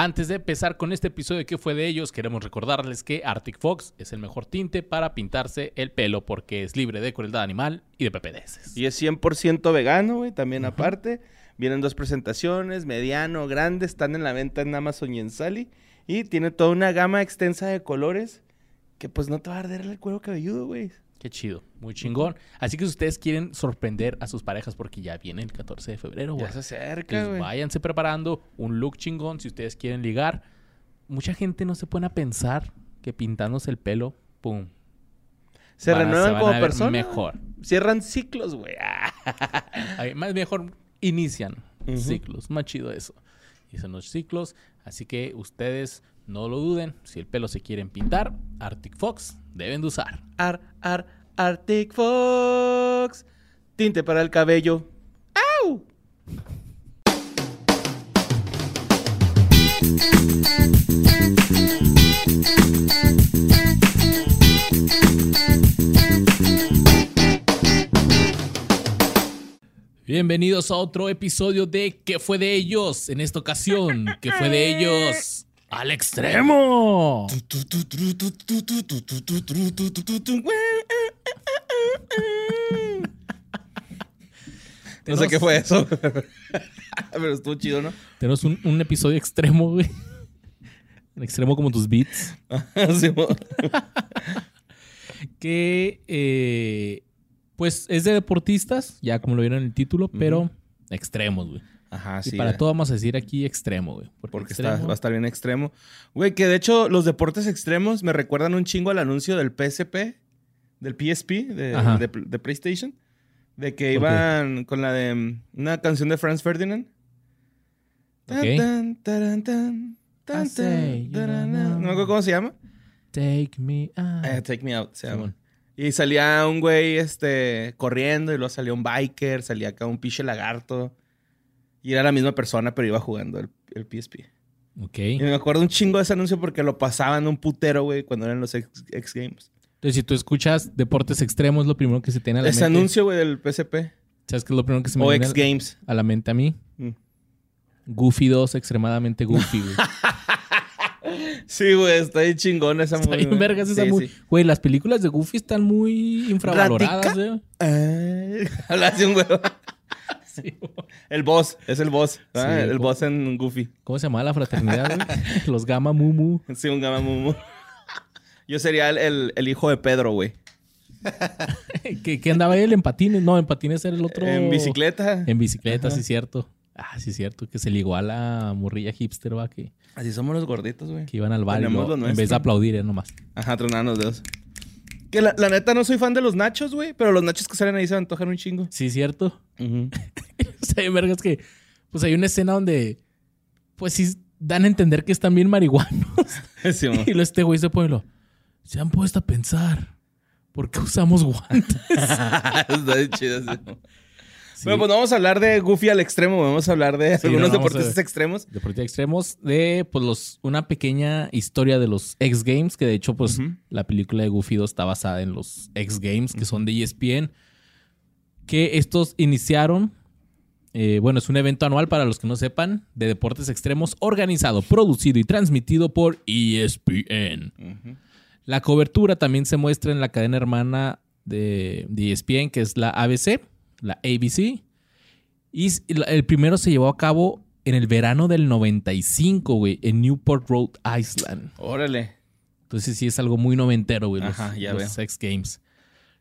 Antes de empezar con este episodio que fue de ellos, queremos recordarles que Arctic Fox es el mejor tinte para pintarse el pelo porque es libre de crueldad animal y de PPDS. Y es 100% vegano, güey, también aparte. Vienen dos presentaciones, mediano, grande, están en la venta en Amazon y en Sally. Y tiene toda una gama extensa de colores que pues no te va a arder el cuero cabelludo, güey. Qué chido, muy chingón. Así que si ustedes quieren sorprender a sus parejas porque ya viene el 14 de febrero, güey. Ya se acerca, Pues güey. váyanse preparando un look chingón si ustedes quieren ligar. Mucha gente no se pone a pensar que pintándose el pelo, pum. Se van renuevan van como personas. Mejor. Cierran ciclos, güey. Más mejor inician ciclos. Más chido eso. Inician los ciclos. Así que ustedes no lo duden. Si el pelo se quieren pintar, Arctic Fox deben de usar. Ar, ar, Arctic Fox. Tinte para el cabello. ¡Au! Bienvenidos a otro episodio de ¿Qué fue de ellos? En esta ocasión, ¿qué fue de ellos? ¡Al extremo! No sé qué fue eso. Pero estuvo chido, ¿no? Tenemos un, un episodio extremo, güey. En extremo como tus beats. Sí, Que, eh, pues, es de deportistas, ya como lo vieron en el título, pero extremos, güey. Ajá, y sí. para eh. todo vamos a decir aquí extremo, güey. Porque extremo- está, va a estar bien extremo. Güey, que de hecho los deportes extremos me recuerdan un chingo al anuncio del PSP, del PSP, de, de- de PlayStation. De que iban con la de mm, una canción de Franz Ferdinand. Tan, tan, tan. No me acuerdo cómo se llama. Take me out. Eh, Take Me Out se llama. Y salía un güey este, corriendo y luego salía un biker, salía acá un pinche lagarto. Y era la misma persona, pero iba jugando el, el PSP. Ok. Y me acuerdo un chingo de ese anuncio porque lo pasaban un putero, güey, cuando eran los X, X Games. Entonces, si tú escuchas deportes extremos, lo primero que se tiene a la Ese mente. anuncio, güey, del PSP. ¿Sabes qué es lo primero que se me O viene X Games. a la mente a mí? Mm. Goofy 2, extremadamente Goofy, güey. Sí, güey, está bien chingón esa Está movie, bien güey. vergas esa Sí, movie. sí. Güey, las películas de Goofy están muy infravaloradas, güey. Ay, Habla así un güey. Sí. El boss, es el boss. ¿ah? El boss en Goofy. ¿Cómo se llama la fraternidad, güey? Los Gamma Mumu. Sí, un gamamumu. Yo sería el, el- el hijo de Pedro, güey. ¿Qué, qué andaba él en patines? No, en patines era el otro. En bicicleta. En bicicleta, Ajá. sí, cierto. Ah, sí, cierto. Que se ligó a la morrilla hipster, va, que, Así somos los gorditos, güey. que iban al bar lo en vez de aplaudir, era nomás. Ajá, tronaban los dedos. Que la, la neta no soy fan de los nachos, güey. Pero los nachos que salen ahí se me antojan un chingo. Sí, cierto. Ujú. o sea, vergas que. Pues hay una escena donde. Pues sí dan a entender que están bien marihuanos. Sí, y este güey se pone lo. Se han puesto a pensar. ¿Por qué usamos guantes? Está chido, sí. Bueno, pues no vamos a hablar de Goofy al extremo. Vamos a hablar de Sí, algunos no, deportistas extremos. Deportes extremos de pues los una pequeña historia de los X Games que de hecho pues la película de Goofy 2 está basada en los X Games que son de ESPN que estos iniciaron eh, bueno es un evento anual para los que no sepan de deportes extremos organizado producido y transmitido por ESPN la cobertura también se muestra en la cadena hermana de, de ESPN que es la ABC la ABC y el primero se llevó a cabo en el verano del 95, güey, en Newport, Rhode Island. Órale. Entonces sí es algo muy noventero, güey, los, Ajá, ya los veo. Sex Games.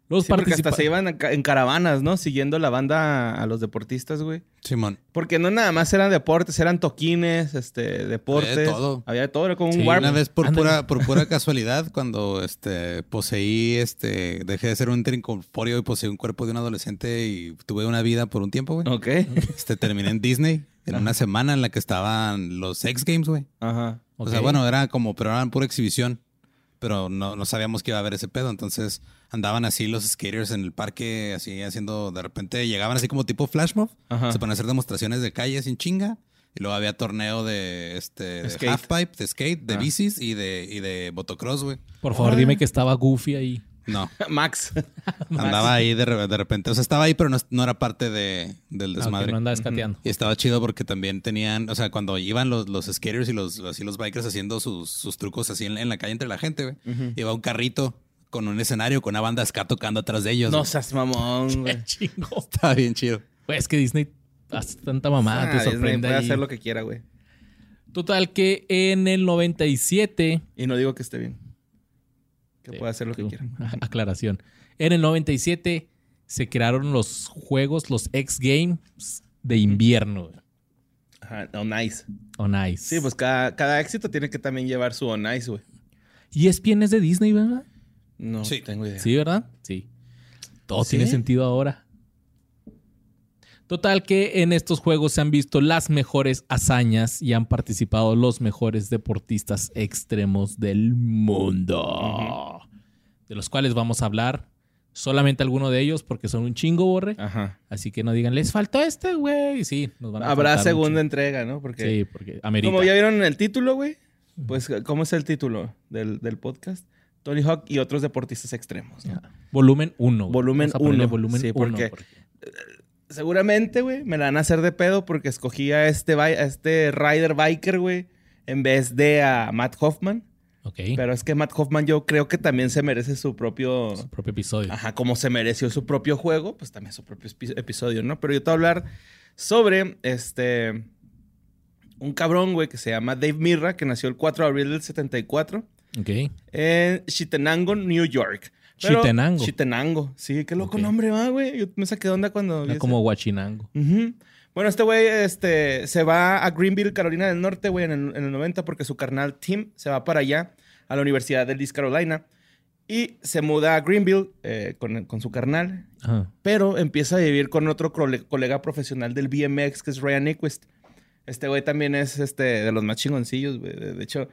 Los Sí, porque hasta se iban en caravanas, ¿no? Siguiendo la banda a los deportistas, güey. Simón. Porque no nada más eran deportes, eran toquines, este, deportes. Había de todo. Había de todo, era como Sí, un warp. Una vez por pura, por pura casualidad, cuando este poseí, este, dejé de ser un incorpóreo y poseí un cuerpo de un adolescente y tuve una vida por un tiempo, güey. Ok. Este terminé en Disney en una semana en la que estaban los X Games, güey. Ajá. O sea, bueno, era como, pero eran pura exhibición. Pero no, no sabíamos que iba a haber ese pedo. Entonces andaban así los skaters en el parque, así haciendo, de repente llegaban así como tipo flash mob. Ajá. Se ponían a hacer demostraciones de calle sin chinga. Y luego había torneo de este de halfpipe, de skate, de Ah. bicis y de, y de motocross, güey. Por favor, dime que estaba Goofy ahí. No, Max. andaba ahí de, de repente. O sea, estaba ahí, pero no, no era parte de, del Ah, desmadre. no andaba escateando. Y estaba chido porque también tenían, o sea, cuando iban los, los skaters y los, así los bikers haciendo sus, sus trucos así en, en la calle entre la gente, güey. Iba un carrito con un escenario con una banda ska tocando atrás de ellos. No güey. seas mamón, güey. Chingo. Estaba bien chido. Güey, es que Disney hace tanta mamada, Ah, te Disney sorprende. puede ahí. hacer lo que quiera, güey. Total que en el 97 Y no digo que esté bien. Que Sí, pueda hacer lo que quiera. Aclaración. En el 97 se crearon los juegos, los X Games de invierno. güey. Ajá, on ice. On Ice. Sí, pues cada, cada éxito tiene que también llevar su on ice, güey. Y ESPN es de Disney, ¿verdad? No Sí. tengo idea. Sí, ¿verdad? Sí. Todo ¿Sí? tiene sentido ahora. Total que en estos juegos se han visto las mejores hazañas y han participado los mejores deportistas extremos del mundo. De los cuales vamos a hablar solamente alguno de ellos porque son un chingo, Borre. Ajá. Así que no digan, les faltó este, güey. Sí, nos van a Habrá segunda entrega, ¿no? Porque Sí, porque amerita. como ya vieron en el título, güey, pues ¿cómo es el título del, del podcast? Tony Hawk y otros deportistas extremos. Volumen 1. Volumen uno. Volumen Sí, 1. porque- Seguramente, güey, me la van a hacer de pedo porque escogí a este, a este rider biker, güey, en vez de a Matt Hoffman. Ok. Pero es que Matt Hoffman yo creo que también se merece su propio... Su propio episodio. Ajá, como se mereció su propio juego, pues también su propio episodio, ¿no? Pero yo te voy a hablar sobre este. Un cabrón, güey, que se llama Dave Mirra, que nació el 4 de abril del 74 Ok. en Chitenango, New York. Pero- Chitenango. Chitenango. Sí, qué loco nombre va, güey. Yo me saqué de onda cuando. Era ese- como Huachinango. Bueno, este güey este, se va a Greenville, Carolina del Norte, güey, en el, en el 90, porque su carnal Tim se va para allá, a la Universidad de East Carolina, y se muda a Greenville eh, con, con su carnal, Ajá. pero empieza a vivir con otro cole- colega profesional del BMX, que es Ryan Nyquist. Este güey también es este, de los más chingoncillos, güey. De hecho,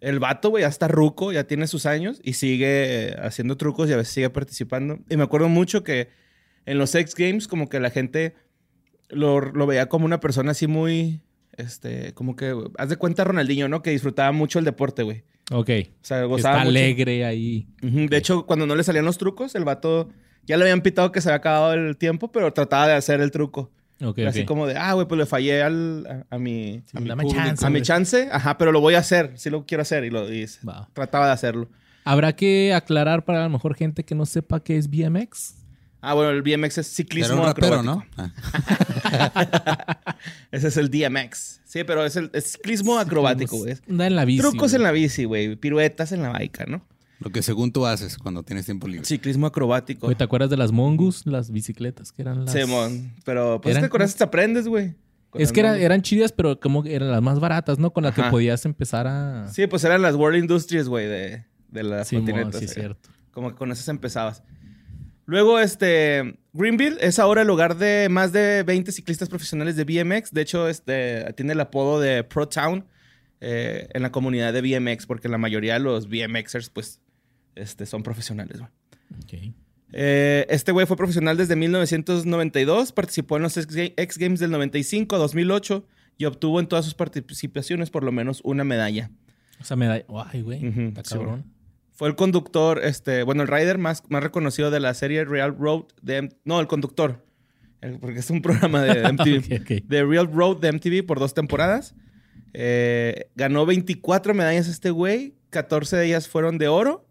el vato, güey, ya está ruco, ya tiene sus años y sigue haciendo trucos y a veces sigue participando. Y me acuerdo mucho que en los X Games, como que la gente lo, lo veía como una persona así muy, este, como que, haz de cuenta Ronaldinho, ¿no? Que disfrutaba mucho el deporte, güey. Ok. O sea, gozaba está mucho. alegre ahí. De hecho, cuando no le salían los trucos, el vato ya le habían pitado que se había acabado el tiempo, pero trataba de hacer el truco. Así como de, ah, güey, pues le fallé al, a, a mi, Sí, a, mi público, chance, a mi güey. chance, ajá, pero lo voy a hacer, sí lo quiero hacer y lo y trataba de hacerlo. Habrá que aclarar para a lo mejor gente que no sepa qué es BMX. Ah, bueno, el BMX es ciclismo un rapero, acrobático. ¿no? Ah. Ese es el DMX. Sí, pero es el es ciclismo acrobático, güey. Es Da en la bici. Trucos güey. en la bici, güey, piruetas en la baica, ¿no? Lo que según tú haces cuando tienes tiempo libre. Ciclismo acrobático. Güey, ¿Te acuerdas de las Mongoose? Las bicicletas que eran las... Simón, pero pues es Eran que con eso te aprendes, güey. Es que era- eran chidas, pero como que eran las más baratas, ¿no? Con las que podías empezar a... Sí, pues eran las World Industries, güey, de, de las Simón, continentes. sí, es acá. cierto. Como que con esas empezabas. Luego, este, Greenville es ahora el hogar de más de 20 ciclistas profesionales de BMX. De hecho, este, tiene el apodo de Pro Town eh, en la comunidad de BMX, porque la mayoría de los BMXers, pues, este, son profesionales. güey. Eh, este güey fue profesional desde 1992, participó en los X Ga- X Games del 95 a 2008 y obtuvo en todas sus participaciones por lo menos una medalla. O sea, me da... Ay, güey. Está sí, cabrón. Fue el conductor, este, bueno, el rider más, más reconocido de la serie Real Road de... No, el conductor. El- porque es un programa de MTV. De Real Road de MTV por dos temporadas. Eh, ganó 24 medallas este güey. 14 de ellas fueron de oro.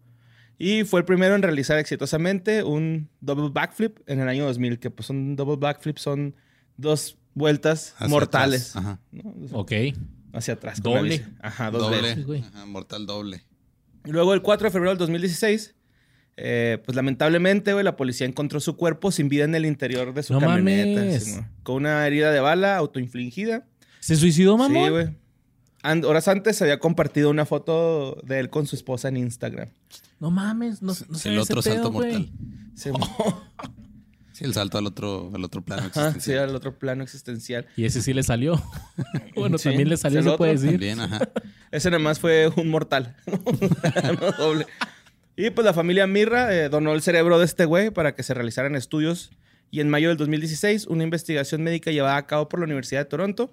Y fue el primero en realizar exitosamente un double backflip en el año 2000. Que pues un double backflip son dos vueltas Hacia mortales. atrás. Ajá. ¿no? Ok. Hacia atrás. Doble. Ajá, dos Doble. veces. güey. Ajá, mortal doble. Y Luego, el 4 de febrero del 2016, eh, pues lamentablemente, güey, la policía encontró su cuerpo sin vida en el interior de su No camioneta. mames. con una herida de bala autoinfligida. ¿Se suicidó, mamá? Sí, güey. And- horas antes se había compartido una foto de él con su esposa en Instagram. No mames. No, no sé el otro salto mortal. Sí. Sí, el salto al otro, al otro plano Ajá, sí, existencial. al otro plano existencial. Y ese sí le salió. bueno, Sí, también le salió, se puede decir. También, ajá. Ese nada más fue un mortal. no doble. Y pues la familia Mirra eh, donó el cerebro de este güey para que se realizaran estudios. Y en mayo del 2016, una investigación médica llevada a cabo por la Universidad de Toronto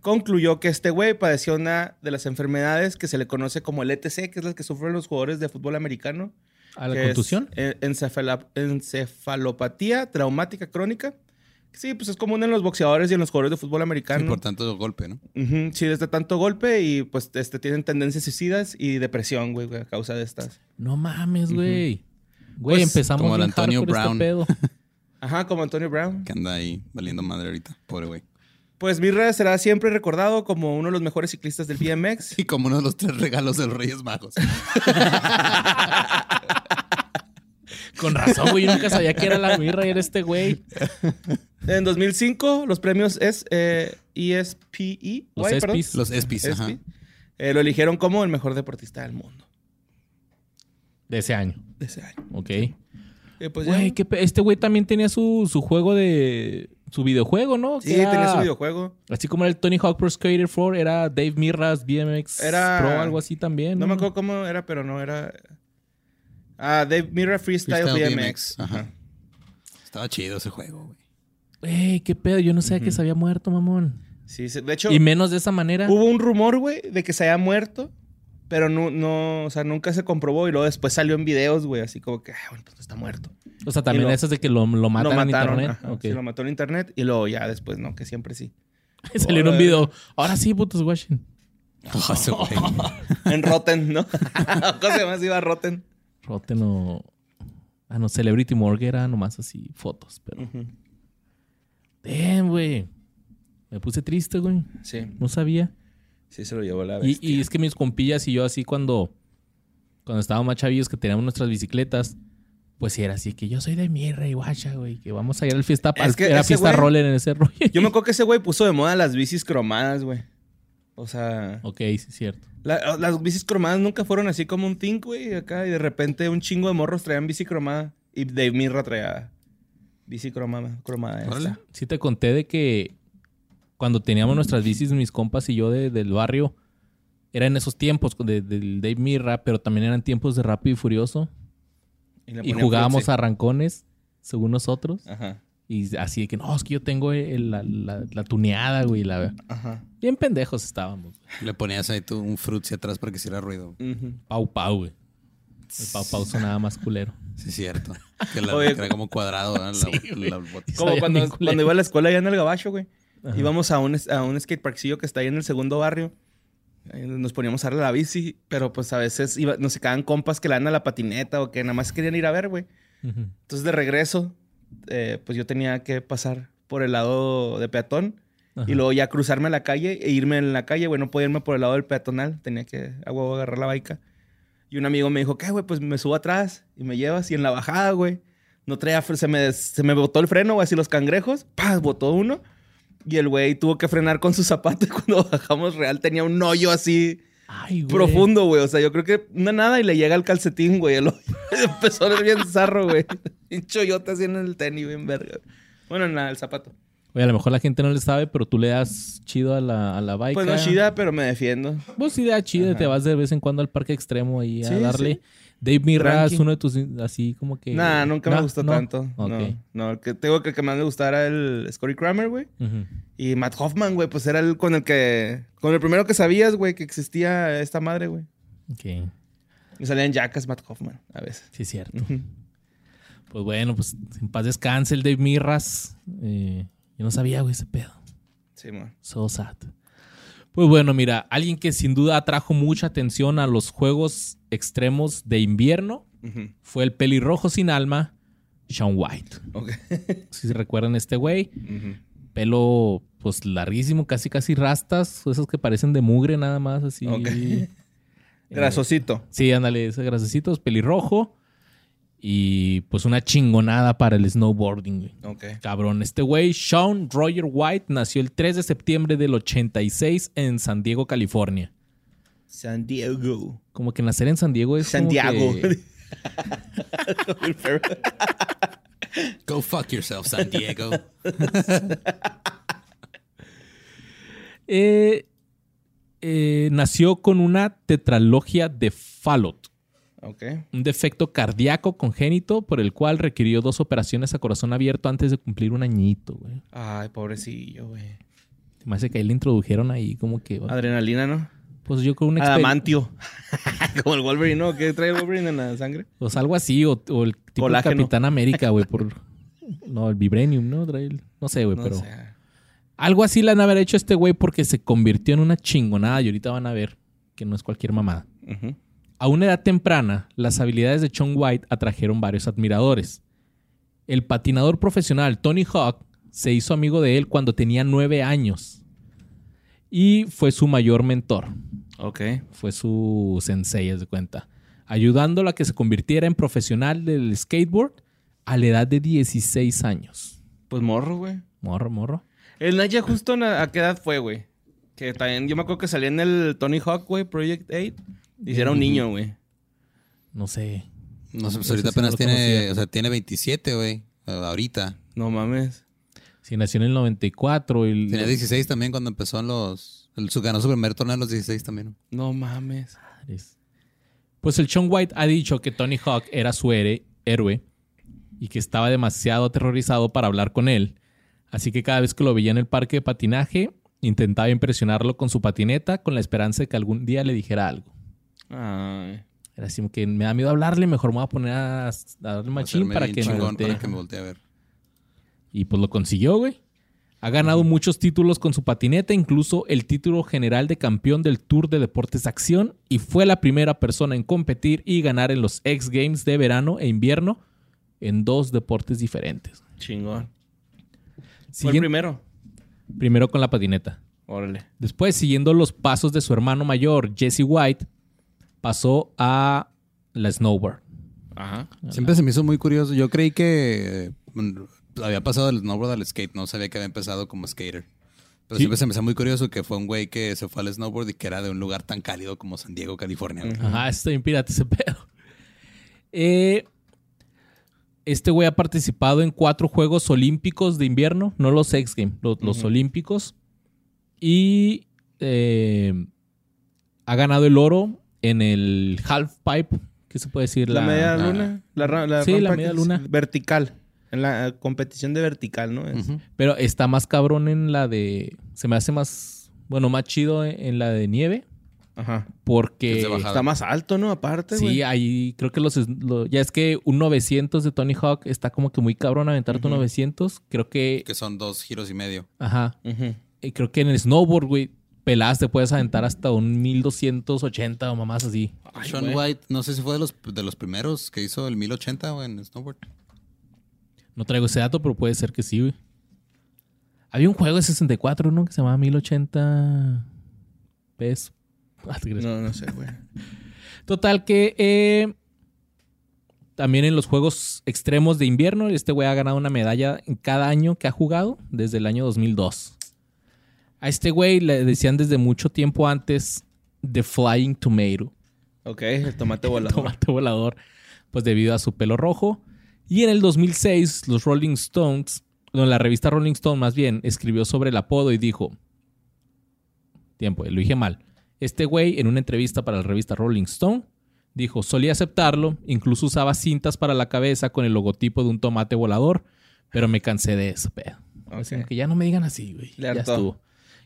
concluyó que este güey padecía una de las enfermedades que se le conoce como el ETC, que es las que sufren los jugadores de fútbol americano, ¿A la contusión? encefala- encefalopatía traumática crónica. Sí, pues es común en los boxeadores y en los jugadores de fútbol Sí, americano. por tanto golpe, ¿no? Ujú, Sí, desde tanto golpe y pues este, tienen tendencias suicidas y depresión, güey, güey, a causa de estas. No mames, güey. Güey, Pues, empezamos como el Antonio este Brown. pedo. Ajá, como Antonio Brown. Que anda ahí valiendo madre ahorita. Pobre güey. Pues Mirra será siempre recordado como uno de los mejores ciclistas del BMX. Y como uno de los tres regalos de los Reyes Magos. Con razón, güey. Yo nunca sabía que era la mirra y era este güey. En 2005, los premios es eh, ESPE, Los guay, perdón, ESPYs. Los Espis, ajá. ESPY, eh, lo eligieron como el mejor deportista del mundo De ese año. de ese año. Ok. Eh, pues ya. Güey, qué pe- este güey también tenía su, su juego de... Su videojuego, ¿no? Sí, era- tenía su videojuego. Así como era el Tony Hawk Pro Skater 4, era Dave Mirras BMX Era- Pro, algo así también. No me acuerdo cómo era, pero no era. Ah, Dave Mirra Freestyle, Freestyle BMX. BMX, ajá. Ajá. Estaba chido ese juego, güey. Güey, qué pedo. Yo no sabía que se había muerto, mamón. Sí, sí, de hecho, Y menos de esa manera. hubo un rumor, güey, de que se había muerto, pero no, no, o sea, nunca se comprobó y luego después salió en videos, güey, así como que, ah, bueno, pues está muerto. O sea, también lo- esas de que lo, lo matan lo en mataron, internet. ajá, sí, lo mató en internet y luego ya después, no, que siempre sí. Salió en un video. Ahora sí, putos. Oh, ese güey. En Rotten, ¿no? ¿Cómo se llama? Se iba a Rotten. Rotten o... Ah, no, Celebrity Morgue era nomás así fotos, pero... Damn, güey. Me puse triste, güey. Sí, No sabía. Sí se lo llevó la bestia. y es que mis compillas y yo así cuando... Cuando estábamos más chavillos que teníamos nuestras bicicletas... Pues sí, era así que yo soy de mierda y guacha, güey. Que vamos a ir al fiesta... Es que era fiesta güey- roller en ese rollo. Yo me acuerdo que ese güey puso de moda las bicis cromadas, güey. O sea, ok, sí, es cierto. la- las bicis cromadas nunca fueron así como un think, güey, acá. Y de repente un chingo de morros traían bici cromada. Y Dave Mirra traía bici cromada. cromada esta. Sí te conté de que cuando teníamos nuestras bicis, mis compas y yo de- del barrio, era en esos tiempos de- del Dave Mirra, pero también eran tiempos de Rápido y Furioso. Y jugábamos a rancones, según nosotros. Ajá, Y así de que, no, es que yo tengo el- la, la- la tuneada, güey. La... ajá. Bien pendejos estábamos. Le ponías ahí tú un frutzi atrás para que hiciera ruido. ujú. Pau Pau, güey. El Pau Pau sonaba más culero. Sí, es cierto. Que, la, Oye, era como cuadrado, ¿verdad? La- güey. la. Como cuando, cuando iba a la escuela allá en el Gabacho, güey. Ajá. Íbamos a un, a un skateparkcillo que está ahí en el segundo barrio. Nos poníamos a darle la bici, pero pues a veces iba, nos quedaban compas que le dan a la patineta o que nada más querían ir a ver, güey. Entonces de regreso, eh, pues yo tenía que pasar por el lado de peatón Ajá. y luego ya cruzarme a la calle e irme en la calle, güey. No podía irme por el lado del peatonal, tenía que a huevo agarrar la baica. Y un amigo me dijo, ¿qué, güey? Pues me subo atrás y me llevas. Y en la bajada, güey, no traía, se me, se me botó el freno, güey, así los cangrejos. ¡Pah! Botó uno. Y el güey tuvo que frenar con su zapato. Y cuando bajamos real tenía un hoyo así Ay, güey. profundo, güey. O sea, yo creo que una nada y le llega el calcetín, güey. El hoyo. Empezó a ver bien zarro, güey. Un choyote así en el tenis, bien verga. Bueno, en la- el zapato. Oye, a lo mejor la gente no le sabe, pero tú le das chido a la, a la bike. Pues no chida, pero me defiendo. Vos sí da chida, Ajá. te vas de vez en cuando al parque extremo ahí a Sí, darle. sí. Dave Mirra es uno de tus así como que. Nah, nunca me gustó no. tanto. Ok. No, no. El que tengo que, el que más me gustara el Scotty Kramer, güey. Y Matt Hoffman, güey, pues era el con el que. Con el primero que sabías, güey, que existía esta madre, güey. Ok, Me salían Jackas Matt Hoffman a veces. sí es cierto. Pues bueno, pues en paz descanse el Dave Mirras. Eh, yo no sabía, güey, ese pedo. Sí, man. So sad. Pues bueno, mira, alguien que sin duda atrajo mucha atención a los juegos extremos de invierno fue el pelirrojo sin alma, Sean White. Si se recuerdan este güey, pelo pues larguísimo, casi casi rastas, esos que parecen de mugre nada más, así. Ok. Eh, Grasosito. sí, ándale, ese grasecito, es pelirrojo. Y pues una chingonada para el snowboarding, güey. Ok. Cabrón, este güey, Sean Roger White, nació el 3 de septiembre del 86 en San Diego, California. San Diego. Como que nacer en San Diego es como Santiago. que- Go fuck yourself, San Diego. Eh, eh, nació con una tetralogia de Fallot, un defecto cardíaco congénito por el cual requirió dos operaciones a corazón abierto antes de cumplir un añito, güey. Ay, pobrecillo, güey. Me hace que ahí le introdujeron ahí como que... Adrenalina, ¿no? Pues yo creo exper- Adamantio. Como el Wolverine, ¿no? ¿Qué trae el Wolverine en la sangre? Pues algo así, o, o el tipo de Colágeno. Capitán América, güey, por... No, el Vibranium, ¿no? Trae el- No sé, güey, No pero... sé. Algo así le han haber hecho a este güey porque se convirtió en una chingonada y ahorita van a ver que no es cualquier mamada. Ujú. A una edad temprana, las habilidades de Sean White atrajeron varios admiradores. El patinador profesional Tony Hawk se hizo amigo de él cuando tenía nueve años y fue su mayor mentor. Ok. Fue su sensei, haz de cuenta. Ayudándolo a que se convirtiera en profesional del skateboard a la edad de 16 años. Pues morro, güey. Morro, morro. El Naya justo na- a qué edad fue, güey. Que también, yo me acuerdo que salía en el Tony Hawk, güey, Project 8. Y si era un niño, güey. No sé. No sé, pues ahorita sí apenas tiene, o sea, tiene 27, güey. Ahorita. No mames. Si nació en el 94 y... Tenía 16 también cuando empezó en los... El, su, ganó su primer torneo a los 16 también. No mames. Madres. Pues el Sean White ha dicho que Tony Hawk era su héroe y que estaba demasiado aterrorizado para hablar con él. Así que cada vez que lo veía en el parque de patinaje, intentaba impresionarlo con su patineta con la esperanza de que algún día le dijera algo. Ay. Era así como que me da miedo hablarle, mejor me voy a poner a, a darle machín para que me voltee. para que me voltee a ver. Y pues lo consiguió, güey. Ha ganado muchos títulos con su patineta, incluso el título general de campeón del Tour de Deportes de Acción, y fue la primera persona en competir y ganar en los X Games de verano e invierno en dos deportes diferentes. Chingón. Fue el primero. primero con la patineta. Órale. Después, siguiendo los pasos de su hermano mayor, Jesse White, pasó a la snowboard. Ajá. Siempre se me hizo muy curioso. Yo creí que mm, había pasado del snowboard al skate. No sabía que había empezado como skater. Pero Sí. siempre se me hizo muy curioso que fue un güey que se fue al snowboard y que era de un lugar tan cálido como San Diego, California. güey. Ajá, bien pirata ese pedo. Eh, este güey ha participado en cuatro Juegos Olímpicos de invierno, no los X Games, los. Olímpicos. Y eh, ha ganado el oro en el half pipe, ¿qué se puede decir? La, media la- luna. La, la Sí, la rampa media luna. Vertical. En la competición de vertical, ¿no? Es-. Pero está más cabrón en la de... Se me hace más... Bueno, más chido en, la de nieve. Ajá. Porque... Es. Está más alto, ¿no? Aparte, Sí, ahí creo que los, lo- ya es que un 900 de Tony Hawk está como que muy cabrón aventarte un Ujú. 900. Creo que, Que son dos giros y medio. ajá, y creo que en el snowboard, güey, peladas te puedes aventar hasta un 1280 o mamás así. Ay, Sean. White, no sé si fue de los, de los primeros que hizo el 1080 güey, en snowboard. No traigo ese dato, pero puede ser que sí, güey. Había un juego de 64, ¿no? Que se llamaba 1080 pesos. Ah. No, no sé, güey. Total que eh, también en los juegos extremos de invierno, este güey ha ganado una medalla en cada año que ha jugado desde el año 2002. A este güey le decían desde mucho tiempo antes The Flying Tomato, Ok, el tomate volador. tomate volador, pues debido a su pelo rojo. Y en el 2006, los Rolling Stones, no, la revista Rolling Stone más bien, escribió sobre el apodo y dijo, tiempo, lo dije mal. Este güey, en una entrevista para la revista Rolling Stone, dijo, solía aceptarlo, incluso usaba cintas para la cabeza con el logotipo de un tomate volador, pero me cansé de eso, pedo. Que ya no me digan así, güey. Le Ya hartó. estuvo.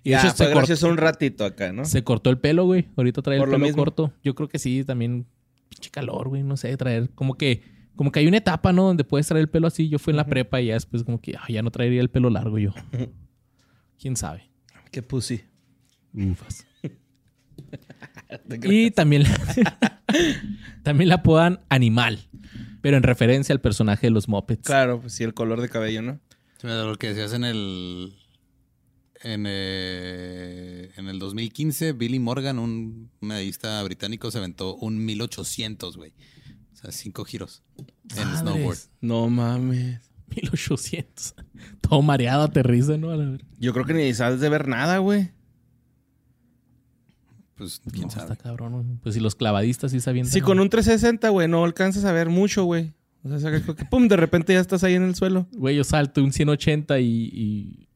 Y de Ya, hecho fue se gracias cortó, a un ratito acá, ¿no? se cortó el pelo, güey. Ahorita trae Por el lo pelo mismo. corto. Yo creo que sí, también pinche calor, güey. No sé, traer como que como que hay una etapa, ¿no? Donde puedes traer el pelo así. Yo fui en la prepa y ya después como que ah, ya no traería el pelo largo yo. ¿Quién sabe? Qué pussy. Ufas. Y también la, también la apodan Animal, pero en referencia al personaje de los Muppets. Claro, pues sí, el color de cabello, ¿no? Lo que decías en el. En, eh, en el 2015, Billy Morgan, un medallista británico, se aventó un 1800, güey. O sea, cinco giros en Madres, snowboard. No mames. 1800. Todo mareado, aterriza, ¿no? A la verga. Yo creo que ni sabes de ver nada, güey. Pues quién No, sabe. está cabrón, güey. Pues si los clavadistas sí sabían. Sí, con un 360, güey, no alcanzas a ver mucho, güey. O sea, que pum, de repente ya estás ahí en el suelo. Güey, yo salto un 180 y, y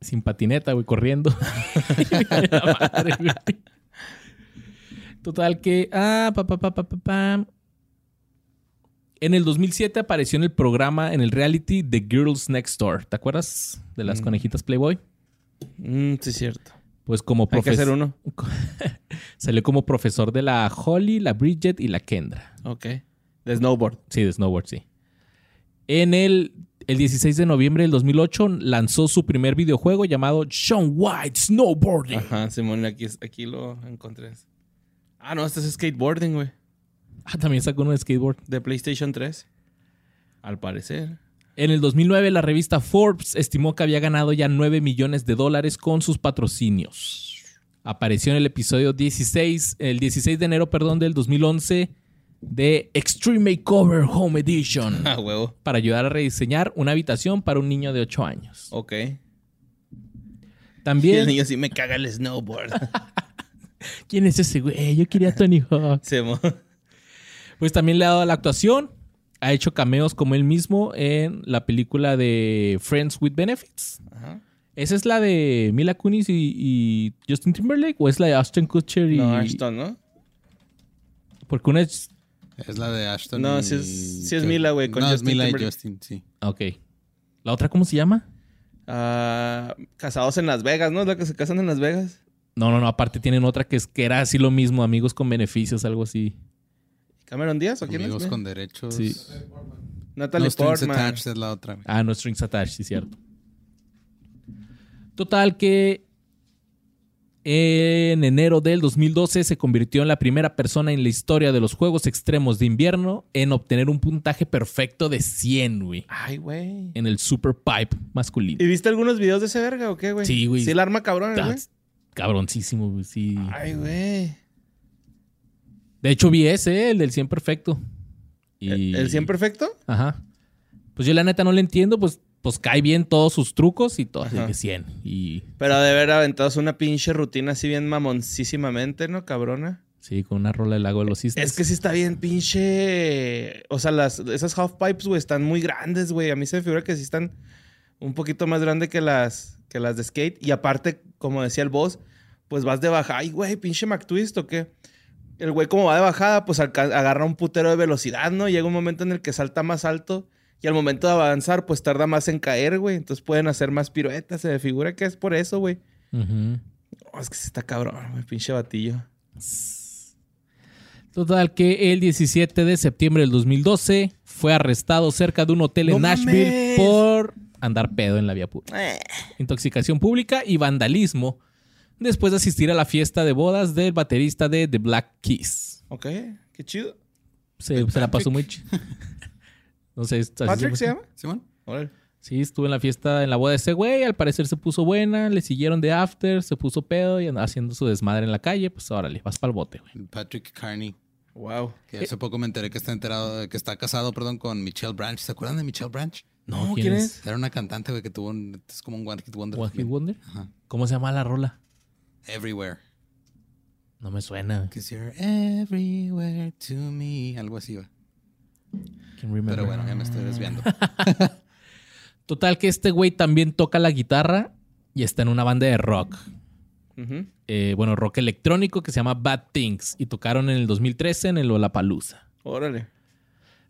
sin patineta, güey, corriendo. La madre, güey. Total que... Ah, pa, pa, pa, pa, pa, pa. En el 2007 apareció en el programa, en el reality The Girls Next Door. ¿Te acuerdas de las Mm. conejitas Playboy? Mm, sí, es cierto. Pues como Hay que profes- hacer uno. Salió como profesor de la Holly, la Bridget y la Kendra. Ok. De snowboard. Sí, de snowboard, sí. En el, el 16 de noviembre del 2008 lanzó su primer videojuego llamado Sean White Snowboarding. Ajá, Simón, aquí, aquí lo encontré. Ah, no, este es skateboarding, güey. Ah, también sacó uno de skateboard. De PlayStation 3. Al parecer. En el 2009, la revista Forbes estimó que había ganado ya 9 millones de dólares con sus patrocinios. Apareció en el episodio 16, el 16 de enero, perdón, del 2011 de Extreme Makeover Home Edition Ah, huevo. para ayudar a rediseñar una habitación para un niño de 8 años. Ok. Y el También, niño sí me caga el snowboard. ¿quién es ese güey? Yo quería a Tony Hawk. Pues también le ha dado a la actuación. Ha hecho cameos como él mismo en la película de Friends with Benefits. Ajá. ¿Esa es la de Mila Kunis y, y Justin Timberlake? ¿O es la de Ashton Kutcher y.? No, Ashton, ¿no? Porque una es. Es la de Ashton. No, y- sí es- sí es Mila, güey, con No, es Justin Mila y Timberlake. Justin, sí. Ok. ¿La otra cómo se llama? Ah, casados en Las Vegas, ¿no? Es la que se casan en Las Vegas. No, no, no. Aparte tienen otra que, es, que era así lo mismo. Amigos con beneficios, algo así. ¿Cameron Díaz o quién Amigos es? con derechos. Sí. Natalie No Strings Portman. Attached es la otra. güey. Ah, no Strings Attached, sí, cierto. Total que en enero del 2012 se convirtió en la primera persona en la historia de los Juegos Extremos de Invierno en obtener un puntaje perfecto de 100, güey. Ay, güey. En el Super Pipe masculino. ¿Y viste algunos videos de ese verga o qué, güey? Sí, güey. Sí, el arma cabrón, güey. Cabroncísimo, güey, sí. Ay, güey. De hecho, vi ese, el del 100 perfecto. Y... ¿El el 100 perfecto? Ajá. Pues yo la neta no le entiendo, pues, pues cae bien todos sus trucos y todo, así que 100. Y Pero de haber aventado una pinche rutina así bien mamoncísimamente, ¿no, cabrona? sí, con una rola del lago de los cisnes. Es que sí está bien pinche... O sea, las, esas half pipes, güey, están muy grandes, güey. A mí se me figura que sí están un poquito más grandes que las, que las de skate. Y aparte, como decía el boss, pues vas de bajada. Ay, güey, pinche McTwist o qué. El güey como va de bajada, pues agarra un putero de velocidad, ¿no? Llega un momento en el que salta más alto. Y al momento de avanzar, pues tarda más en caer, güey. Entonces pueden hacer más piruetas. Se me figura que es por eso, güey. Oh, es que sí está cabrón, güey. Pinche batillo. Total que el 17 de septiembre del 2012 fue arrestado cerca de un hotel en ¡No Nashville mames! por andar pedo en la vía pública. Eh. Intoxicación pública y vandalismo después de asistir a la fiesta de bodas del baterista de The Black Keys. Ok, qué chido. Se, se la pasó muy ch- No sé, así ¿Patrick se llama? ¿Simón? Órale. Sí, estuve en la fiesta, en la boda de ese güey. Al parecer se puso buena, le siguieron de after, se puso pedo y andaba haciendo su desmadre en la calle. Pues órale, vas para el bote, güey. Patrick Carney. Wow. Que hace poco me enteré que está enterado, que está casado, perdón, con Michelle Branch. ¿Se acuerdan de Michelle Branch? No, ¿quién es? Era una cantante, güey, que tuvo un, es como un One Hit Wonder. One Hit. Wonder. Ajá. ¿Cómo se llama la rola? Everywhere. No me suena. Cause you're everywhere to me. Algo así, güey. Pero bueno, ya me estoy desviando. Total que este güey también toca la guitarra y está en una banda de rock. Eh, bueno, rock electrónico que se llama Bad Things y tocaron en el 2013 en el Lollapalooza. Órale.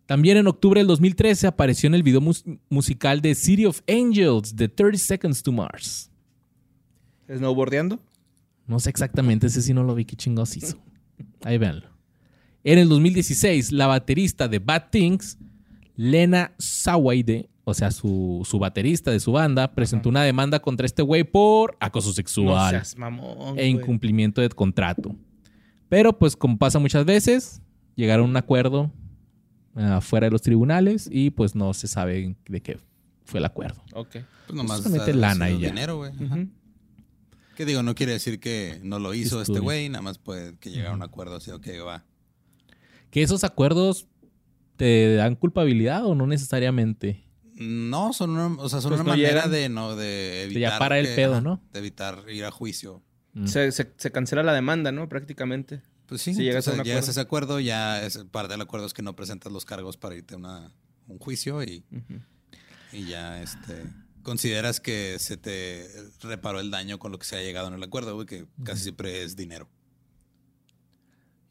También en octubre del 2013 apareció en el video mus- musical de City of Angels de 30 Seconds to Mars. ¿Snowboardeando? No sé exactamente, ese sí no lo vi, qué chingados hizo. Ahí véanlo. En el 2016, la baterista de Bad Things, Lena Sawaide, o sea, su, su baterista de su banda, presentó una demanda contra este güey por acoso No sexual seas mamón, e incumplimiento de contrato. Pero, pues, como pasa muchas veces, llegaron a un acuerdo ah, fuera de los tribunales y pues no se sabe de qué fue el acuerdo. Ok. Pues nomás Solamente lana y ya. dinero, güey. Que digo, no quiere decir que no lo hizo este güey, nada más puede que llegue a un acuerdo así, ok, va. ¿Que esos acuerdos te dan culpabilidad o no necesariamente? No, son una, o sea, son Pues una no manera llegan. de no de ya evitar para el que- pedo, ¿no? De evitar ir a juicio. Mm. Se, se- se cancela la demanda, ¿no? Prácticamente. Pues sí, Si llegas a entonces un llegas acuerdo. a ese acuerdo, ya es parte del acuerdo es que no presentas los cargos para irte a una- un juicio y, y ya este consideras que se te reparó el daño con lo que se ha llegado en el acuerdo, güey, que casi siempre es dinero.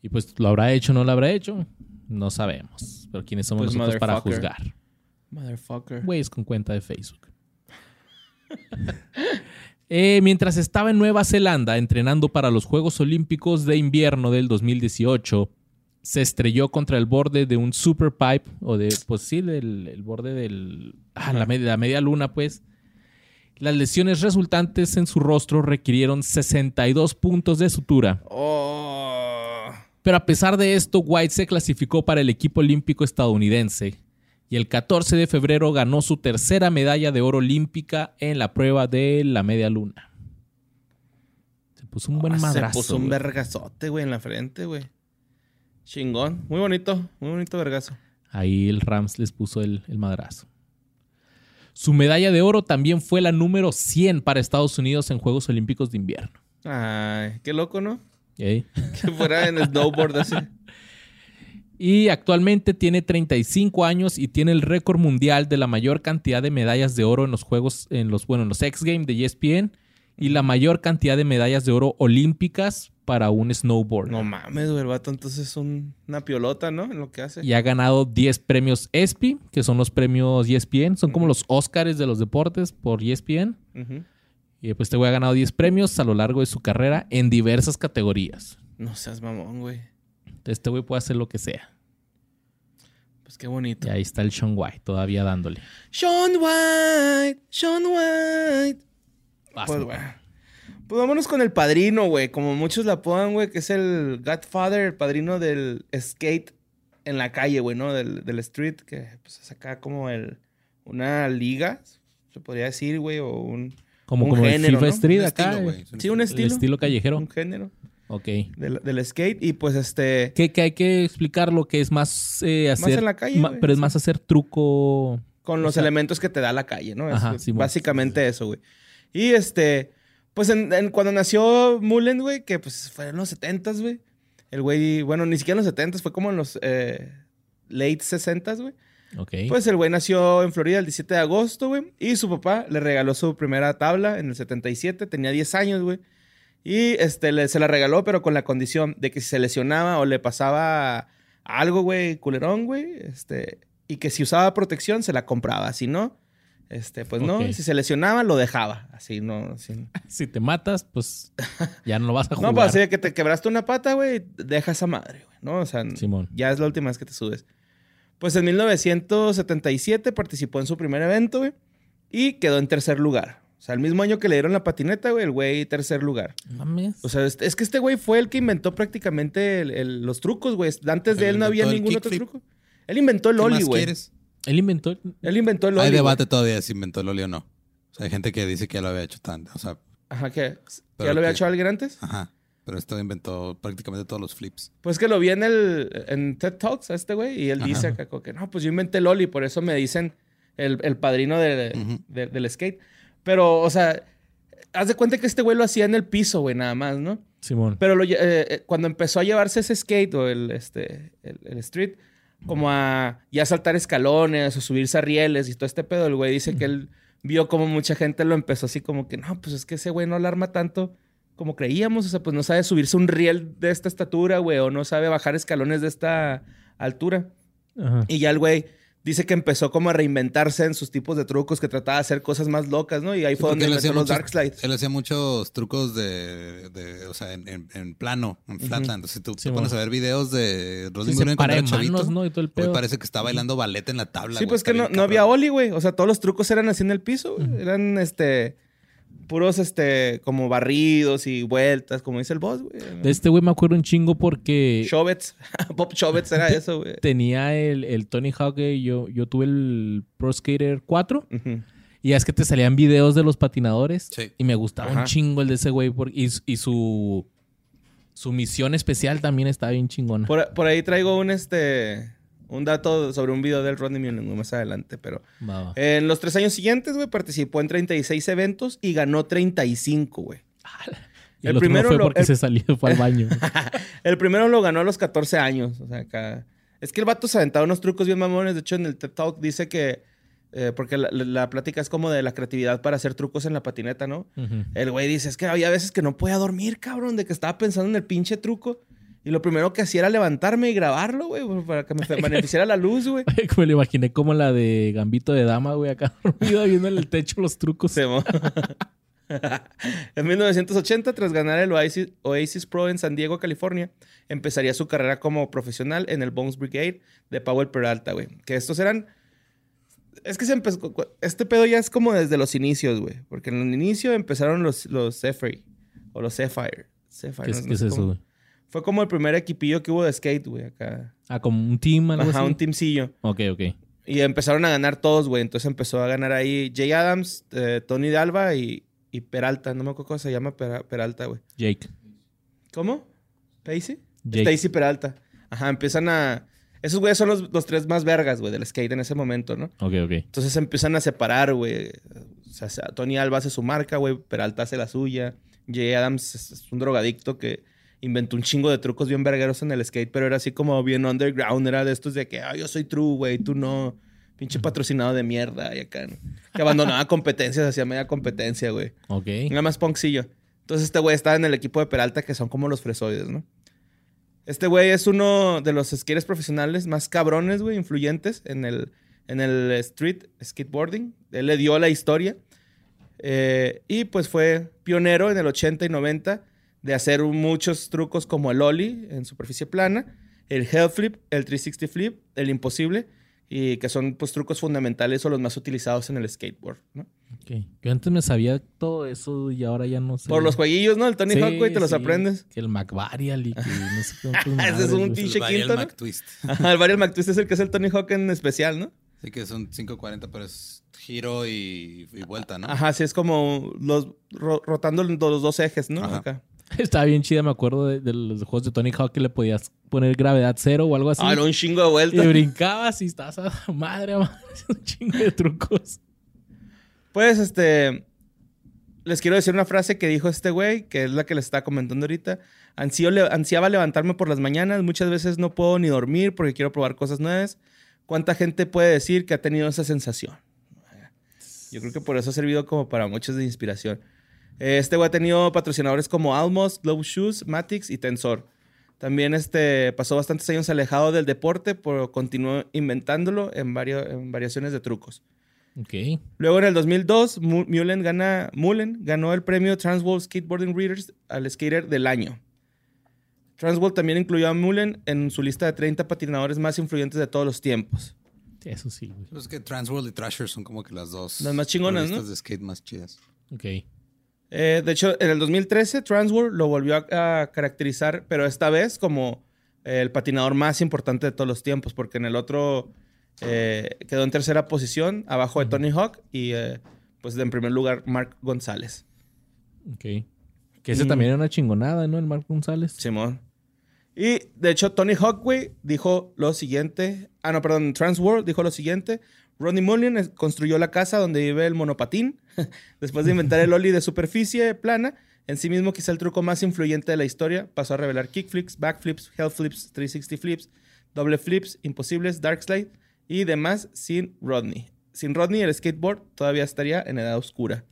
Y pues lo habrá hecho o no lo habrá hecho, no sabemos. Pero quiénes somos Pues nosotros para juzgar. Motherfucker. Güeyes con cuenta de Facebook. Eh, mientras estaba en Nueva Zelanda entrenando para los Juegos Olímpicos de Invierno del 2018, se estrelló contra el borde de un super pipe, o de, pues sí, del el borde del, ah, la, media, la media luna, pues. Las lesiones resultantes en su rostro requirieron 62 puntos de sutura. Oh. Pero a pesar de esto, White se clasificó para el equipo olímpico estadounidense y el 14 de febrero ganó su tercera medalla de oro olímpica en la prueba de la media luna. Se puso un buen Ah, madrazo. Se puso un güey. vergazote, güey, en la frente, güey. Chingón. Muy bonito, muy bonito vergazo. Ahí el Rams les puso el, el madrazo. Su medalla de oro también fue la número 100 para Estados Unidos en Juegos Olímpicos de Invierno. Ay, qué loco, ¿no? Que fuera en snowboard así. Y actualmente tiene 35 años y tiene el récord mundial de la mayor cantidad de medallas de oro en los juegos, en los, bueno, en los X Games de ESPN y la mayor cantidad de medallas de oro olímpicas para un snowboard. No mames, el vato entonces es un- una piolota, ¿no? En lo que hace. Y ha ganado 10 premios ESPY, que son los premios ESPN, son como los Oscars de los deportes por ESPN. Ujú. Y pues este güey ha ganado 10 premios a lo largo de su carrera en diversas categorías. No seas mamón, güey. Este güey puede hacer lo que sea. Pues qué bonito. Y ahí está el Sean White todavía dándole. Sean White, Sean White. Pues, güey. güey. Pues vámonos con el padrino, güey. Como muchos la apodan, güey, que es el Godfather, el padrino del skate en la calle, güey, ¿no? Del, del street, que pues es acá como el, una liga, se podría decir, güey, o un, Como, un como el género, FIFA ¿no? Street Un acá. estilo, sí, un El estilo, estilo callejero. un género Ok. del, del skate. Y pues este, Que, que hay que explicar lo que es más eh, hacer. en la calle, ma- pero es sí. más hacer truco. con O los sea- elementos que te da la calle, ¿no? Es Ajá, Simón. básicamente eso, güey. Y este, pues en, en- cuando nació Mullen, güey, que pues fue en los 70s, güey. El güey, bueno, ni siquiera en los 70s, fue como en los eh, late 60s, güey. Pues el güey nació en Florida el 17 de agosto, güey. Y su papá le regaló su primera tabla en el 77, tenía 10 años, güey. Y este, le- se la regaló, pero con la condición de que si se lesionaba o le pasaba algo, güey, culerón, güey, este, y que si usaba protección se la compraba. Si no, este, pues no. Si se lesionaba, lo dejaba. Así, no. Así. si te matas, pues ya no lo vas a jugar. No, pues así que te quebraste una pata, güey, deja esa madre, güey, ¿no? O sea, Simón. ya es la última vez que te subes. Pues en 1977 participó en su primer evento, güey, y quedó en tercer lugar. O sea, el mismo año que le dieron la patineta, güey, el güey tercer lugar. Mames. O sea, es, es que este güey fue el que inventó prácticamente el- el- los trucos, güey. Antes de Él él no había ningún otro truco. Él inventó el ¿Qué Oli, más güey. quieres? Él inventó. Él inventó el Oli. Hay debate todavía si inventó el Oli o no. O sea, hay gente que dice que ya lo había hecho tanto. O sea, Ajá, que ¿Ya lo había que- hecho alguien antes? ajá. Pero esto inventó prácticamente todos los flips. Pues que lo vi en el en TED Talks a este güey y él Ajá. dice acá que no, pues yo inventé el Oli, por eso me dicen el, el padrino de- del skate. Pero, o sea, haz de cuenta que este güey lo hacía en el piso, güey, nada más, ¿no? Simón. Pero lo eh, eh, cuando empezó a llevarse ese skate o el, este, el, el street, como a ya saltar escalones o subirse a rieles y todo este pedo, el güey dice que él vio como mucha gente lo empezó así como que, no, pues es que ese güey no alarma tanto como creíamos, o sea, pues no sabe subirse un riel de esta estatura, güey, o no sabe bajar escalones de esta altura. Ajá. Y ya el güey dice que empezó como a reinventarse en sus tipos de trucos, que trataba de hacer cosas más locas, ¿no? Y ahí Sí, fue donde hacía los muchos- dark slides. Él hacía muchos trucos de, de- o sea, en, en- en plano, en flatland. Si tú Sí, pones a ver videos de Rodney Sí, Mullen para cuando de era manos, chavito, ¿no? Y todo el pedo. parece que está bailando ballet en la tabla. Sí, güey, pues que no, había. Oli, güey. O sea, todos los trucos eran así en el piso, güey. Eran, este, puros, este, como barridos y vueltas, como dice el boss, güey. De este güey me acuerdo un chingo porque Chobets. Bob Chobets era eso, güey. tenía el, el Tony Hawk. Yo, yo tuve el Pro Skater 4. Ujú. Y es que te salían videos de los patinadores. Sí. Y me gustaba Ajá. un chingo el de ese güey. por- y, y su, su misión especial también estaba bien chingona. Por, por ahí traigo un, este, un dato sobre un video del Rodney Mullen más adelante, pero... En los tres años siguientes, güey, participó en 36 eventos y ganó 35, güey. Y el el, primero fue lo- porque el- se salió, fue al baño. El primero lo ganó a los 14 años. O sea, acá. Es que el vato se aventaba unos trucos bien mamones. De hecho, en el TED Talk dice que. eh, porque la, plática es como de la creatividad para hacer trucos en la patineta, ¿no? El güey dice: Es que había veces que no podía dormir, cabrón, de que estaba pensando en el pinche truco. Y lo primero que hacía era levantarme y grabarlo, güey, pues, para que me beneficiara la luz, güey. me lo imaginé como la de Gambito de Dama, güey, acá dormido viendo en el techo los trucos. En 1980, tras ganar el Oasis, Oasis Pro en San Diego, California, empezaría su carrera como profesional en el Bones Brigade de Powell Peralta, güey. Que estos eran... Es que se empezó... Este pedo ya es como desde los inicios, güey. Porque en el inicio empezaron los, los Zephyr. O los Sapphire. Sapphire, ¿Qué, es- no- qué es eso, güey? Fue como el primer equipillo que hubo de skate, güey, acá. Ah, como un team, algo Ajá, así. un teamcillo. Ok, ok. Y empezaron a ganar todos, güey. Entonces empezó a ganar ahí Jay Adams, eh, Tony Dalva y, y Peralta. No me acuerdo cómo se llama Pera- Peralta, güey. Jake. ¿Cómo? Jake. Stacy Peralta. Ajá, empiezan a... Esos güeyes son los, los tres más vergas, güey, del skate en ese momento, ¿no? Ok, ok. Entonces empiezan a separar, güey. O sea, se- Tony Alba hace su marca, güey. Peralta hace la suya. Jay Adams es un drogadicto que inventó un chingo de trucos bien vergueros en el skate, pero era así como bien underground. Era de estos de que, ah, yo soy true, güey, tú no. Pinche patrocinado de mierda y acá, ¿no? Que abandonaba competencias, hacía media competencia, güey. Ok. Nada más punkcillo. Entonces este güey estaba en el equipo de Peralta, que son como los fresoides, ¿no? Este güey es uno de los skaters profesionales más cabrones, güey, influyentes en el, en el street skateboarding. Él le dio la historia. Eh, y pues fue pionero en el 80 y 90 de hacer muchos trucos como el ollie en superficie plana, el hell flip, el 360 flip, el imposible, y que son pues trucos fundamentales o los más utilizados en el skateboard, ¿no? ok. Yo antes me sabía todo eso y ahora ya no sé. Por los jueguillos, ¿no? El Tony Sí, Hawk, güey, te los sí. aprendes. Que el McVarial y que no sé qué otras Ese es un pinche quinto, ¿no? McTwist. Ajá, el Varial McTwist es el que es el Tony Hawk en especial, ¿no? Sí, que son 540, pero es giro y, y vuelta, ¿no? Ajá, sí, es como los ro- rotando los dos ejes, ¿no? Ajá. Acá. Estaba bien chida, me acuerdo de, de los juegos de Tony Hawk que le podías poner gravedad cero o algo así. Ah, no, un chingo de Y vueltas. brincabas y estabas a madre, madre. Un chingo de trucos. Pues, este. Les quiero decir una frase que dijo este güey, que es la que les estaba comentando ahorita. Ansío le- ansiaba levantarme por las mañanas. Muchas veces no puedo ni dormir porque quiero probar cosas nuevas. ¿Cuánta gente puede decir que ha tenido esa sensación? Yo creo que por eso ha servido como para muchos de inspiración. Este güey ha tenido patrocinadores como Almos, Globe Shoes, Matix y Tensor. También este, pasó bastantes años alejado del deporte, pero continuó inventándolo en, vario- en variaciones de trucos. Ok. Luego en el 2002, Mu- Mullen, gana, Mullen ganó el premio Transworld Skateboarding Readers al skater del año. Transworld también incluyó a Mullen en su lista de 30 patinadores más influyentes de todos los tiempos. Eso sí, güey. Pues que Transworld y Thrasher son como que las dos. Las más chingonas, ¿no? de skate más chidas. Ok. Eh, de hecho, en el 2013, Transworld lo volvió a, a caracterizar, pero esta vez como el patinador más importante de todos los tiempos, porque en el otro eh, quedó en tercera posición, abajo de Tony Hawk y eh, pues en primer lugar Mark González. Ok. Que ese Y- también era una chingonada, ¿no? El Mark González. Simón. Y de hecho, Tony Hawk, güey, dijo lo siguiente. Ah, no, perdón, Transworld dijo lo siguiente. Ronnie Mullen eh, construyó la casa donde vive el monopatín. Después de inventar el ollie de superficie plana, en sí mismo quizá el truco más influyente de la historia, pasó a revelar kickflips, backflips, hell flips, 360 flips, doble flips, imposibles, dark slide y demás sin Rodney. Sin Rodney, el skateboard todavía estaría en edad oscura.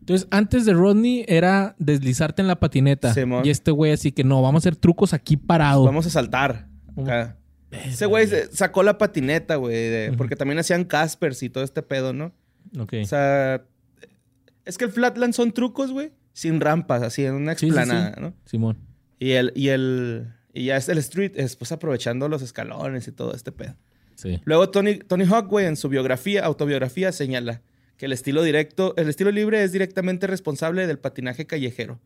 Entonces, antes de Rodney era deslizarte en la patineta. Simón. y este güey así que no, vamos a hacer trucos aquí parado. Vamos a saltar. acá. Ese güey sacó la patineta, güey, porque también hacían Caspers y todo este pedo, ¿no? Ok. O sea, es que el flatland son trucos, güey, sin rampas, así en una Sí, sí, explanada, sí. ¿no? Simón. Y el, y el, y ya es el street, es pues aprovechando los escalones y todo este pedo. Sí. Luego Tony, Tony Hawk, güey, en su biografía, autobiografía, señala que el estilo directo, el estilo libre es directamente responsable del patinaje callejero.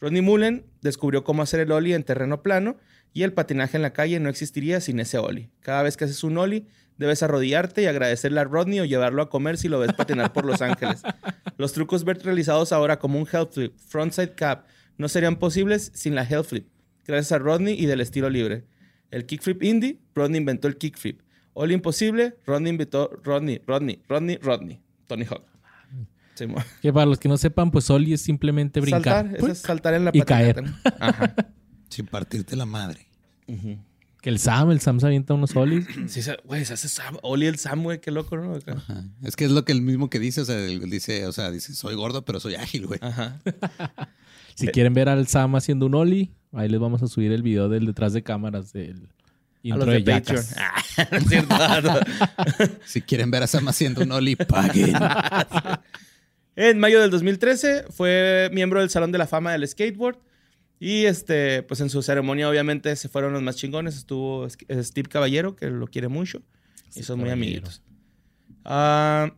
Ronnie Mullen descubrió cómo hacer el ollie en terreno plano y el patinaje en la calle no existiría sin ese ollie. Cada vez que haces un ollie, debes arrodillarte y agradecerle a Rodney o llevarlo a comer si lo ves patinar por Los Ángeles. Los trucos realizados ahora como un hell flip, frontside cap, no serían posibles sin la hell flip, gracias a Rodney y del estilo libre. El kickflip indie, Rodney inventó el kickflip. Ollie imposible, Rodney inventó Rodney, Rodney, Rodney, Rodney. Tony Hawk. Sí, Que para los que no sepan, pues Oli es simplemente brincar. Saltar, eso es saltar en la Y caer. Ajá. Sin partirte la madre. Que el Sam, el Sam se avienta unos Olis. Sí, güey, se hace Sam. Oli el Sam, güey, qué loco, ¿no? Ajá. Es que es lo que el mismo que dice, o sea, él dice, o sea, dice, soy gordo, pero soy ágil, güey. Ajá. Si quieren ver al Sam haciendo un Oli, ahí les vamos a subir el video del detrás de cámaras del A intro los de de, Patreon. Ah, no es cierto. Si quieren ver a Sam haciendo un Oli, paguen. En mayo del 2013 fue miembro del Salón de la Fama del Skateboard. Y este, pues en su ceremonia, obviamente, se fueron los más chingones. Estuvo Sk- Steve Caballero, que lo quiere mucho. y son muy amiguitos. Ah,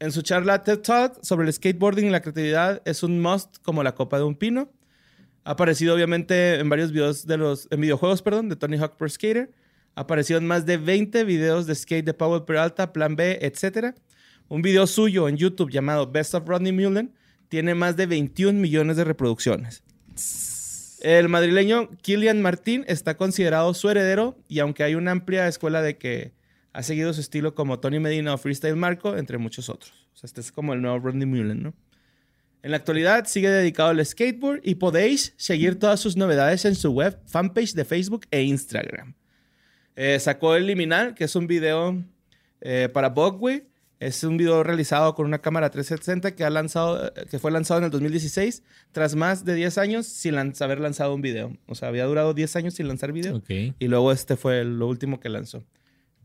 en su charla TED Talk sobre el skateboarding y la creatividad, es un must como la copa de un pino. Ha aparecido, obviamente, en varios videos de los. En videojuegos, perdón, de Tony Hawk Pro Skater. Ha aparecido en más de 20 videos de skate de Powell Peralta, Plan B, etc. Un video suyo en YouTube llamado Best of Rodney Mullen tiene más de 21 millones de reproducciones. El madrileño Kilian Martín está considerado su heredero y aunque hay una amplia escuela de que ha seguido su estilo como Tony Medina o Freestyle Marco, entre muchos otros. O sea, este es como el nuevo Rodney Mullen, ¿no? En la actualidad sigue dedicado al skateboard y podéis seguir todas sus novedades en su web, fanpage de Facebook e Instagram. Eh, sacó el Liminal, que es un video eh, para Bogway. Es un video realizado con una cámara 360 que, ha lanzado, que fue lanzado en el 2016, tras más de 10 años sin haber lanzado un video. O sea, había durado 10 años sin lanzar video. Y luego este fue lo último que lanzó.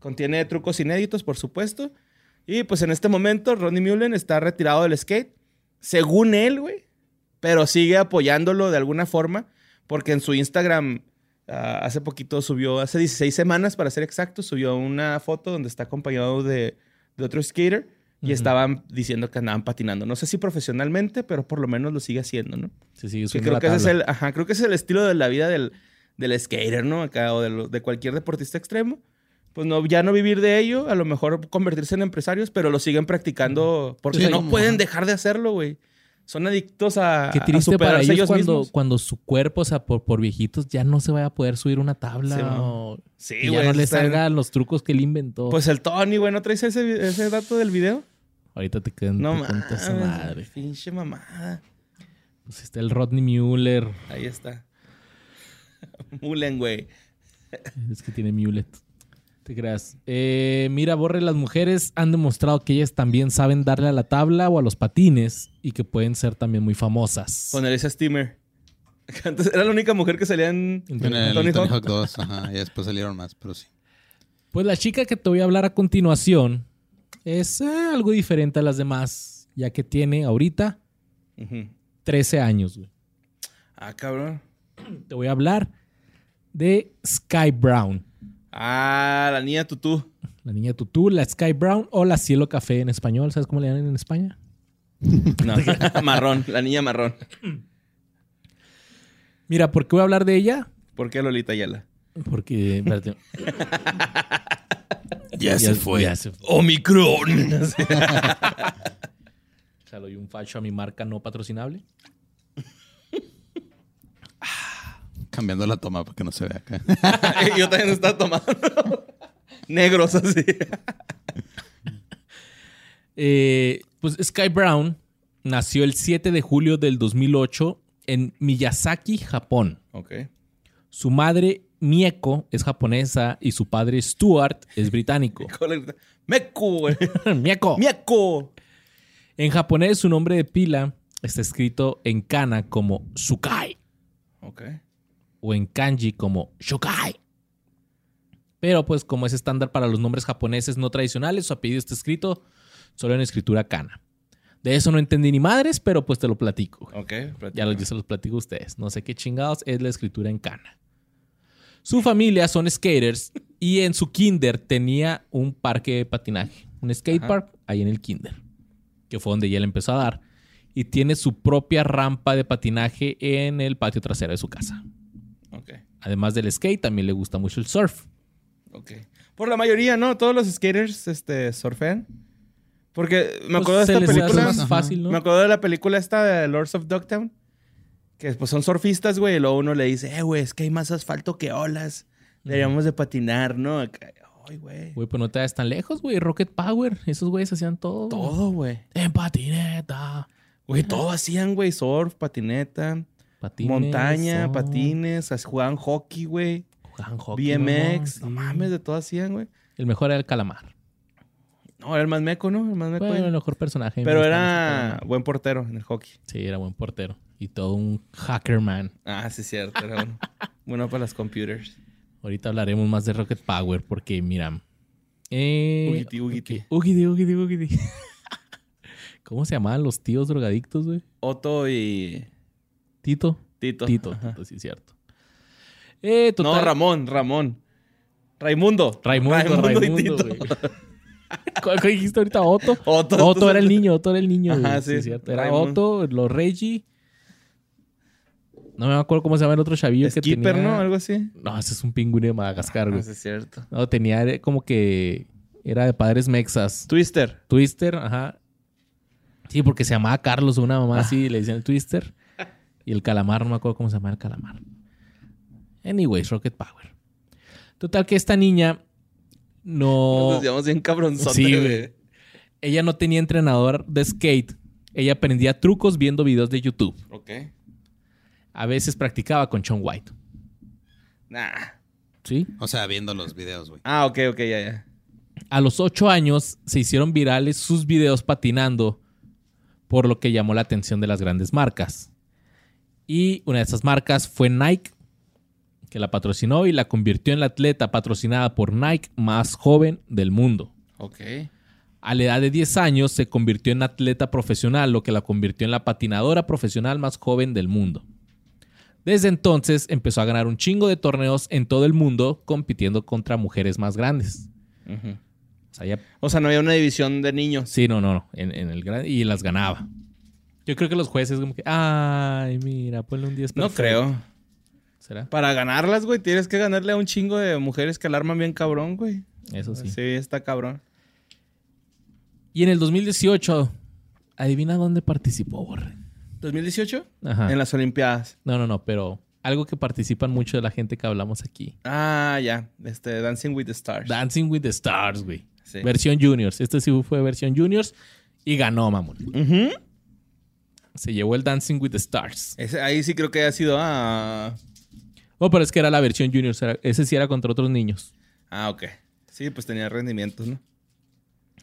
Contiene trucos inéditos, por supuesto. Y pues en este momento Ronnie Mullen está retirado del skate. Según él, güey. Pero sigue apoyándolo de alguna forma. Porque en su Instagram ah, hace poquito subió, hace 16 semanas para ser exacto, subió una foto donde está acompañado de, de otro skater. Y Ujú. estaban diciendo que andaban patinando. No sé si profesionalmente, pero por lo menos lo sigue haciendo, ¿no? Sí, subiendo creo la que, ese es tabla. el, ajá, creo que ese es el estilo de la vida del, del skater, ¿no? Acá, o de, lo- de cualquier deportista extremo. Pues no, ya no vivir de ello, a lo mejor convertirse en empresarios, pero lo siguen practicando porque Sí, no como- pueden dejar de hacerlo, güey. Son adictos a, Qué a triste para superarse ellos cuando, mismos. cuando su cuerpo, o sea, por, por viejitos, ya no se vaya a poder subir una tabla. Sí, o Sí, que ya güey, no le salgan los trucos que él inventó. Pues el Tony, güey, ¿no traes ese, ese dato del video? Ahorita te quedan No mames, madre. pinche mamada. Pues está el Rodney Mueller. Ahí está. Mullen, güey. Es que tiene mulet. Te creas. Eh, mira, Borre, las mujeres han demostrado que ellas también saben darle a la tabla o a los patines y que pueden ser también muy famosas. Con el Steamer. Antes era la única mujer que salía en, En En el Tony Tony, Hawk. Hawk 2, ajá. Y después salieron más, pero sí. Pues la chica que te voy a hablar a continuación es eh, algo diferente a las demás, ya que tiene ahorita Ujú. 13 años. güey. Ah, cabrón. Te voy a hablar de Sky Brown. Ah, la niña tutú. La niña tutú, la Sky Brown o la Cielo Café en español. ¿Sabes cómo le llaman en España? No, marrón, la niña marrón. Mira, ¿por qué voy a hablar de ella? ¿Por qué Lolita Ayala? Porque. espérate. Ya, Ya- ya se fue. Omicron. Se lo doy un facho a mi marca no patrocinable. Cambiando la toma para que no se vea acá. Yo también estaba tomando. Negros así. Eh, pues Sky Brown nació el 7 de julio del 2008 en Miyazaki, Japón. Ok. Su madre, Mieko, es japonesa y su padre, Stuart, es británico. Meku, güey. Mieko. Mieko. En japonés, su nombre de pila está escrito en kana como Sukai Ok. O en kanji como Shokai. Pero pues como es estándar para los nombres japoneses no tradicionales, su apellido está escrito solo en escritura kana. De eso no entendí ni madres, pero pues te lo platico. Ok. Ya yo se los platico a ustedes. No sé qué chingados es la escritura en kana. Su familia son skaters y en su kinder tenía un parque de patinaje. Un skatepark ahí en el kinder. Que fue donde ya le empezó a dar. Y tiene su propia rampa de patinaje en el patio trasero de su casa. Ok. Además del skate, también le gusta mucho el surf. Ok. Por la mayoría, ¿no? Todos los skaters este, surfean. Porque me acuerdo Pues de se esta película. más fácil, ¿no? Me acuerdo de la película esta de Lords of Dogtown. Que pues son surfistas, güey. Y luego uno le dice, eh, güey, es que hay más asfalto que olas. Deberíamos de patinar, ¿no? Ay, güey. Güey, pues no te das tan lejos, güey. Rocket Power. Esos güeyes hacían todo. Todo, güey. En patineta. Güey, todo hacían, güey. Surf, patineta, Patines, montaña, patines. Jugaban hockey, güey. Jugaban hockey, BMX. No mames, de todo hacían, güey. El mejor era el calamar. No, era el más meco, ¿no? El más meco. Bueno, el mejor personaje. Pero era buen portero en el hockey. Sí, era buen portero. Y todo un hacker man. Ah, sí, cierto. Era bueno. bueno para las computers. Ahorita hablaremos más de Rocket Power porque, mira. Eh, Ugiti. Ugiti, ugiti, ugiti. ¿Cómo se llamaban los tíos drogadictos, güey? Otto y Tito. Tito. Tito. Tito, sí, es cierto. Eh, No. Ramón, Ramón. Raimundo. Raimundo, Raimundo, güey. ¿Cuál, dijiste ahorita? Otto. Otto, Otto, era el niño, Otto era el niño. Ajá, sí, cierto. Era Raimundo. Otto, los Reggie. No me acuerdo cómo se llama el otro chavillo que Skipper, tenía. ¿no? Algo así. No, ese es un pingüino de Madagascar, Ah, güey. sí, es cierto. No, tenía como que era de padres mexas. Twister. Twister, ajá. Sí, porque se llamaba Carlos, una mamá así, le decían el Twister. Y el calamar, no me acuerdo cómo se llama el calamar. Anyways, Rocket Power. Total que esta niña no... Nos llevamos bien cabronzote, Sí, güey. güey. Ella no tenía entrenador de skate. Ella aprendía trucos viendo videos de YouTube. Ok. A veces practicaba con Sean White. Nah. ¿Sí? O sea, viendo los videos, güey. Ah, ok, ok, ya, ya. A los ocho años se hicieron virales sus videos patinando, por lo que llamó la atención de las grandes marcas. Y una de esas marcas fue Nike, que la patrocinó y la convirtió en la atleta patrocinada por Nike más joven del mundo. Ok. A la edad de 10 años se convirtió en atleta profesional, lo que la convirtió en la patinadora profesional más joven del mundo. Desde entonces empezó a ganar un chingo de torneos en todo el mundo compitiendo contra mujeres más grandes. O sea, ya O sea, no había una división de niños. Sí, no, no, no. En, en el gran, y las ganaba. Yo creo que los jueces como que, ay, mira, ponle un 10 No perfecto". creo. ¿Será? Para ganarlas, güey, tienes que ganarle a un chingo de mujeres que alarman bien cabrón, güey. Eso sí. Sí, está cabrón. Y en el 2018, adivina dónde participó, Borre. ¿2018? Ajá. En las Olimpiadas. No, no, no, pero algo que participan mucho de la gente que hablamos aquí. Ah, ya. Este, Dancing with the Stars. Dancing with the Stars, güey. Sí. Versión Juniors. Este sí fue versión Juniors y ganó, mamón. Ujú. Se llevó el Dancing with the Stars. Ese- ahí sí creo que ha sido. Ah, Oh, pero es que era la versión Juniors. era- ese sí era contra otros niños. ah, ok. Sí, pues tenía rendimientos, ¿no?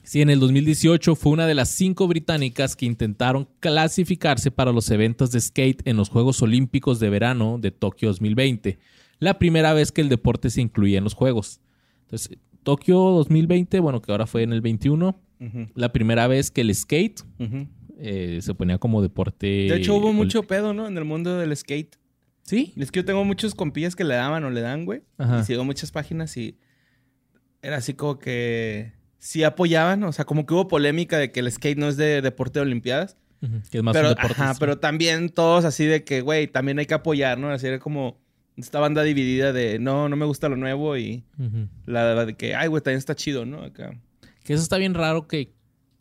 Sí, en el 2018 fue una de las cinco británicas que intentaron clasificarse para los eventos de skate en los Juegos Olímpicos de Verano de Tokio 2020. La primera vez que el deporte se incluía en los Juegos. Entonces, Tokio 2020, bueno, que ahora fue en el 21, Ujú, la primera vez que el skate ujú. Eh, se ponía como deporte. De hecho, hubo mucho pedo, ¿no? En el mundo del skate. Sí. Es que yo tengo muchos compillas que le daban o le dan, güey. Ajá. Y sigo muchas páginas y era así como que sí apoyaban, o sea, como que hubo polémica de que el skate no es de deporte de olimpiadas. Que es más pero, un deporte. ajá, pero también todos así de que, güey, también hay que apoyar, ¿no? Así era como esta banda dividida de no, no me gusta lo nuevo y la, la de que, ay, güey, también está chido, ¿no? Acá. Que eso está bien raro que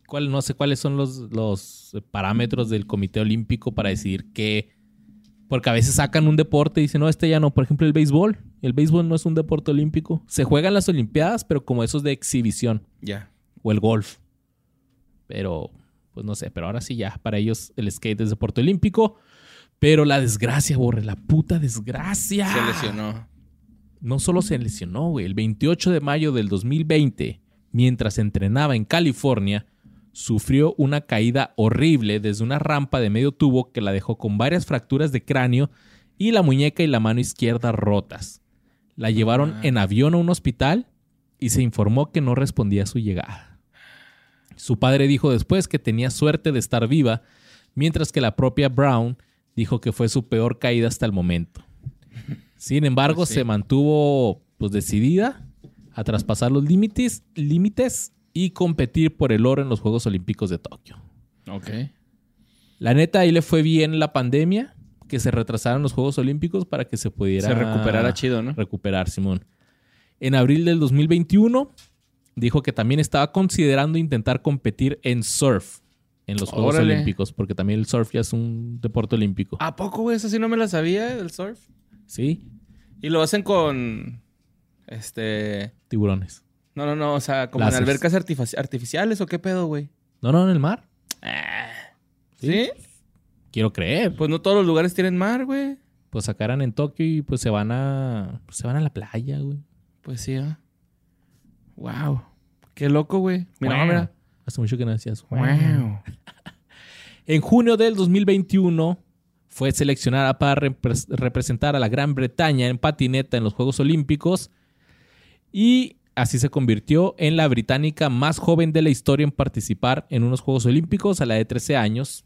cuál, no sé cuáles son los, los parámetros del Comité Olímpico para decidir qué. Porque a veces sacan un deporte y dicen, no, este ya no. Por ejemplo, el béisbol. El béisbol no es un deporte olímpico. Se juega en las Olimpiadas, pero como esos de exhibición. Ya. O el golf. Pero, pues no sé. Pero ahora sí ya. Para ellos el skate es deporte olímpico. Pero la desgracia, borre. La puta desgracia. Se lesionó. No solo se lesionó, güey. El 28 de mayo del 2020, mientras entrenaba en California, sufrió una caída horrible desde una rampa de medio tubo que la dejó con varias fracturas de cráneo y la muñeca y la mano izquierda rotas. La llevaron en avión a un hospital y se informó que no respondía a su llegada. Su padre dijo después que tenía suerte de estar viva, mientras que la propia Brown dijo que fue su peor caída hasta el momento. Sin embargo, Pues sí. se mantuvo pues, decidida a traspasar los límites, límites y competir por el oro en los Juegos Olímpicos de Tokio. Ok. La neta, ahí le fue bien la pandemia, que se retrasaron los Juegos Olímpicos para que se pudiera Se recuperara chido, ¿no? recuperar, Simón. En abril del 2021 dijo que también estaba considerando intentar competir en surf en los Juegos Órale. Olímpicos, porque también el surf ya es un deporte olímpico. ¿A poco, güey? Eso sí no me la sabía, el surf. Sí, Y lo hacen con. Este. tiburones. No, no, no. O sea, como Láseres. en albercas artifici- artificiales o qué pedo, güey. No, no, en el mar. ¿Sí? Quiero creer. Pues no todos los lugares tienen mar, güey. Pues sacaran en Tokio y pues se van a pues, se van a la playa, güey. Pues sí, ¿ah? Wow. Qué loco, güey. Mira, Wow. mira. Hace mucho que no decías. Wow. En junio del 2021 fue seleccionada para repres- representar a la Gran Bretaña en patineta en los Juegos Olímpicos y así se convirtió en la británica más joven de la historia en participar en unos Juegos Olímpicos a la de 13 años.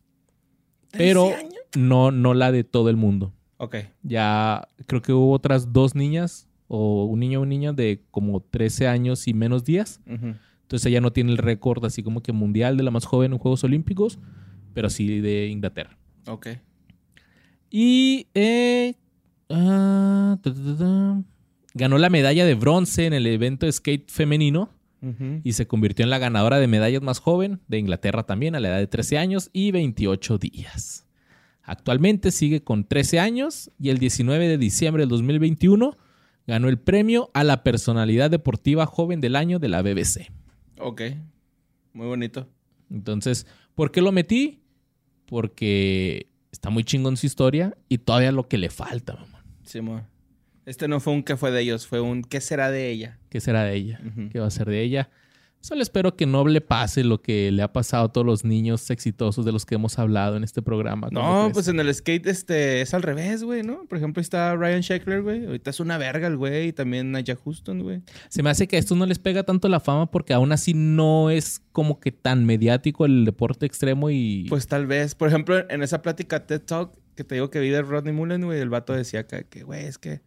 Pero no, no la de todo el mundo. Ok. Ya creo que hubo otras dos niñas, o un niño o una niña de como 13 años y menos días. Ujú. Entonces ella no tiene el récord así como que mundial de la más joven en Juegos Olímpicos, pero sí de Inglaterra. Ok. Y eh, ah, ta, ta, ta, ta. Ganó la medalla de bronce en el evento de skate femenino y se convirtió en la ganadora de medallas más joven de Inglaterra también a la edad de 13 años y 28 días. Actualmente sigue con 13 años y el 19 de diciembre del 2021 ganó el premio a la personalidad deportiva joven del año de la BBC. Ok. Muy bonito. Entonces, ¿por qué lo metí? Porque está muy chingón su historia y todavía lo que le falta, mamá. Simón. Este no fue un que fue de ellos, fue un qué será de ella. ¿Qué será de ella? ¿Qué va a ser de ella? Solo espero que no le pase lo que le ha pasado a todos los niños exitosos de los que hemos hablado en este programa. No, pues en el skate este es al revés, güey, ¿no? Por ejemplo, está Ryan Sheckler, güey. Ahorita es una verga el güey. Y también Naya Houston, güey. Se me hace que a estos no les pega tanto la fama porque aún así no es como que tan mediático el deporte extremo y... Pues tal vez. Por ejemplo, en esa plática TED Talk que te digo que vi de Rodney Mullen, güey, el vato decía que, güey, es que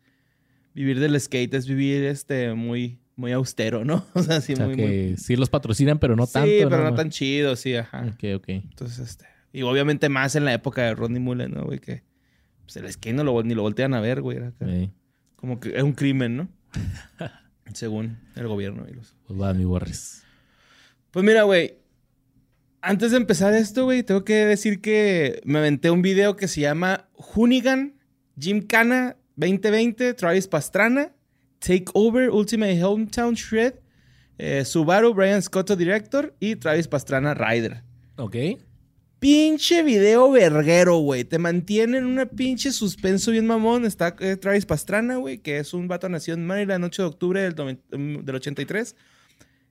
vivir del skate es vivir este muy, muy austero, ¿no? O sea, sí, o sea, muy, que muy. sí los patrocinan, pero no sí, tanto. pero no tan chido, sí, ajá. Ok, ok. Entonces, este. Y obviamente más en la época de Rodney Mullen, ¿no, güey? Que pues el skate no lo, ni lo voltean a ver, güey. Como que es un crimen, ¿no? Según el gobierno y los. pues va, mi Borres. Pues mira, güey. Antes de empezar esto, güey, tengo que decir que me aventé un video que se llama Hoonigan, Gymkhana 2020, Travis Pastrana, Take Over, Ultimate Hometown Shred, eh, Subaru, Brian Scotto Director y Travis Pastrana Rider. Ok. Pinche video verguero, güey. Te mantiene en una pinche suspenso bien mamón. Está eh, Travis Pastrana, güey, que es un vato nacido en Maryland, 8 de octubre del, mm, del 83.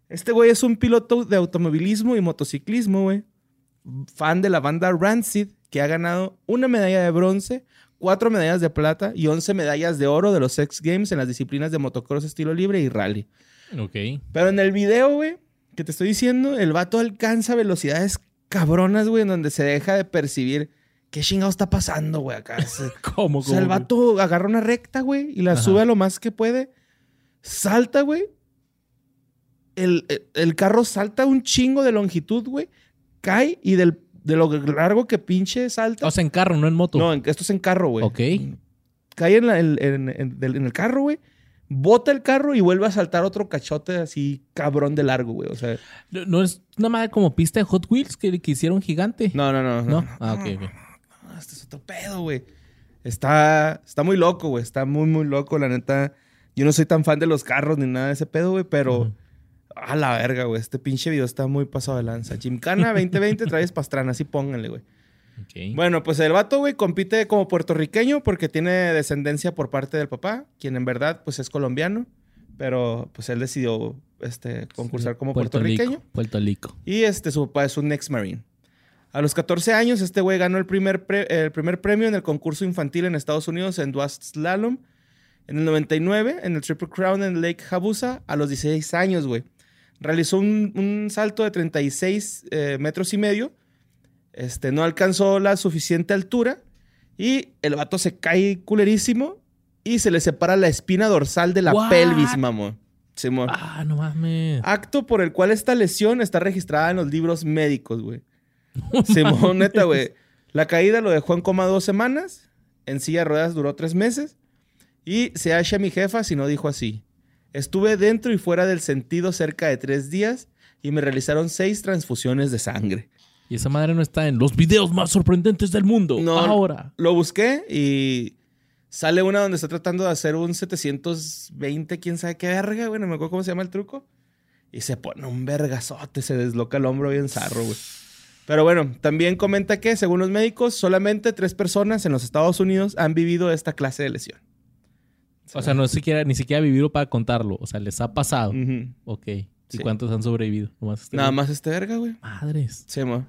Este güey es un piloto de automovilismo y motociclismo, güey. Fan de la banda Rancid, que ha ganado una medalla de bronce, cuatro medallas de plata y 11 medallas de oro de los X Games en las disciplinas de motocross estilo libre y rally. Ok. Pero en el video, güey, que te estoy diciendo, el vato alcanza velocidades cabronas, güey, en donde se deja de percibir qué chingado está pasando, güey, acá. Se- ¿Cómo? o sea, el cómo? vato agarra una recta, güey, y la Ajá. sube a lo más que puede. Salta, güey. El, el- el carro salta un chingo de longitud, güey. Cae y del, de lo largo que pinche salta. O sea, en carro, no en moto. no, en- esto es en carro, güey. Ok. Cae en, la- en- en- el carro, güey. Bota el carro y vuelve a saltar otro cachote así cabrón de largo, güey. O sea, No, no es una madre como pista de Hot Wheels que, que hicieron gigante. no, no, no. ¿No? no. Ah, ok, ok. No, este es otro pedo, güey. Está, está muy loco, güey. Está muy, muy loco, la neta. Yo no soy tan fan de los carros ni nada de ese pedo, güey, pero... A la verga, güey. Este pinche video está muy pasado de lanza. Gymkhana 2020, traes pastrana. Así pónganle, güey. Bueno, pues el vato, güey, compite como puertorriqueño porque tiene descendencia por parte del papá, quien en verdad, pues, es colombiano. Pero, pues, él decidió, este, concursar como Puerto puertorriqueño. Rico. Puerto Rico. Y este, su papá es un ex-marine. A los 14 años, este güey ganó el primer, el primer premio en el concurso infantil en Estados Unidos en Dual Slalom. En el 99, en el Triple Crown en Lake Habusa, a los 16 años, güey. Realizó un, un salto de 36 eh, metros y medio. Este, no alcanzó la suficiente altura. Y el vato se cae culerísimo. Y se le separa la espina dorsal de la What? pelvis, mamón. Simón. Ah, no mames. Acto por el cual esta lesión está registrada en los libros médicos, güey. Simón, neta, güey. La caída lo dejó en coma dos semanas. En silla de ruedas duró tres meses. Y se hacha mi jefa si no dijo así. Estuve dentro y fuera del sentido cerca de tres días y me realizaron seis transfusiones de sangre. Y esa madre no está en los videos más sorprendentes del mundo. No. Ahora. Lo busqué y sale una donde está tratando de hacer un 720, quién sabe qué verga, güey. No me acuerdo cómo se llama el truco. Y se pone un vergazote, se desloca el hombro bien zarro, güey. Pero bueno, también comenta que, según los médicos, solamente tres personas en los Estados Unidos han vivido esta clase de lesión. O sea, no siquiera, ni siquiera vivido para contarlo. O sea, les ha pasado. Ujú. Ok. ¿Y Sí. cuántos han sobrevivido? Nomás este Nada más este verga, güey. Madres. Sí, mo.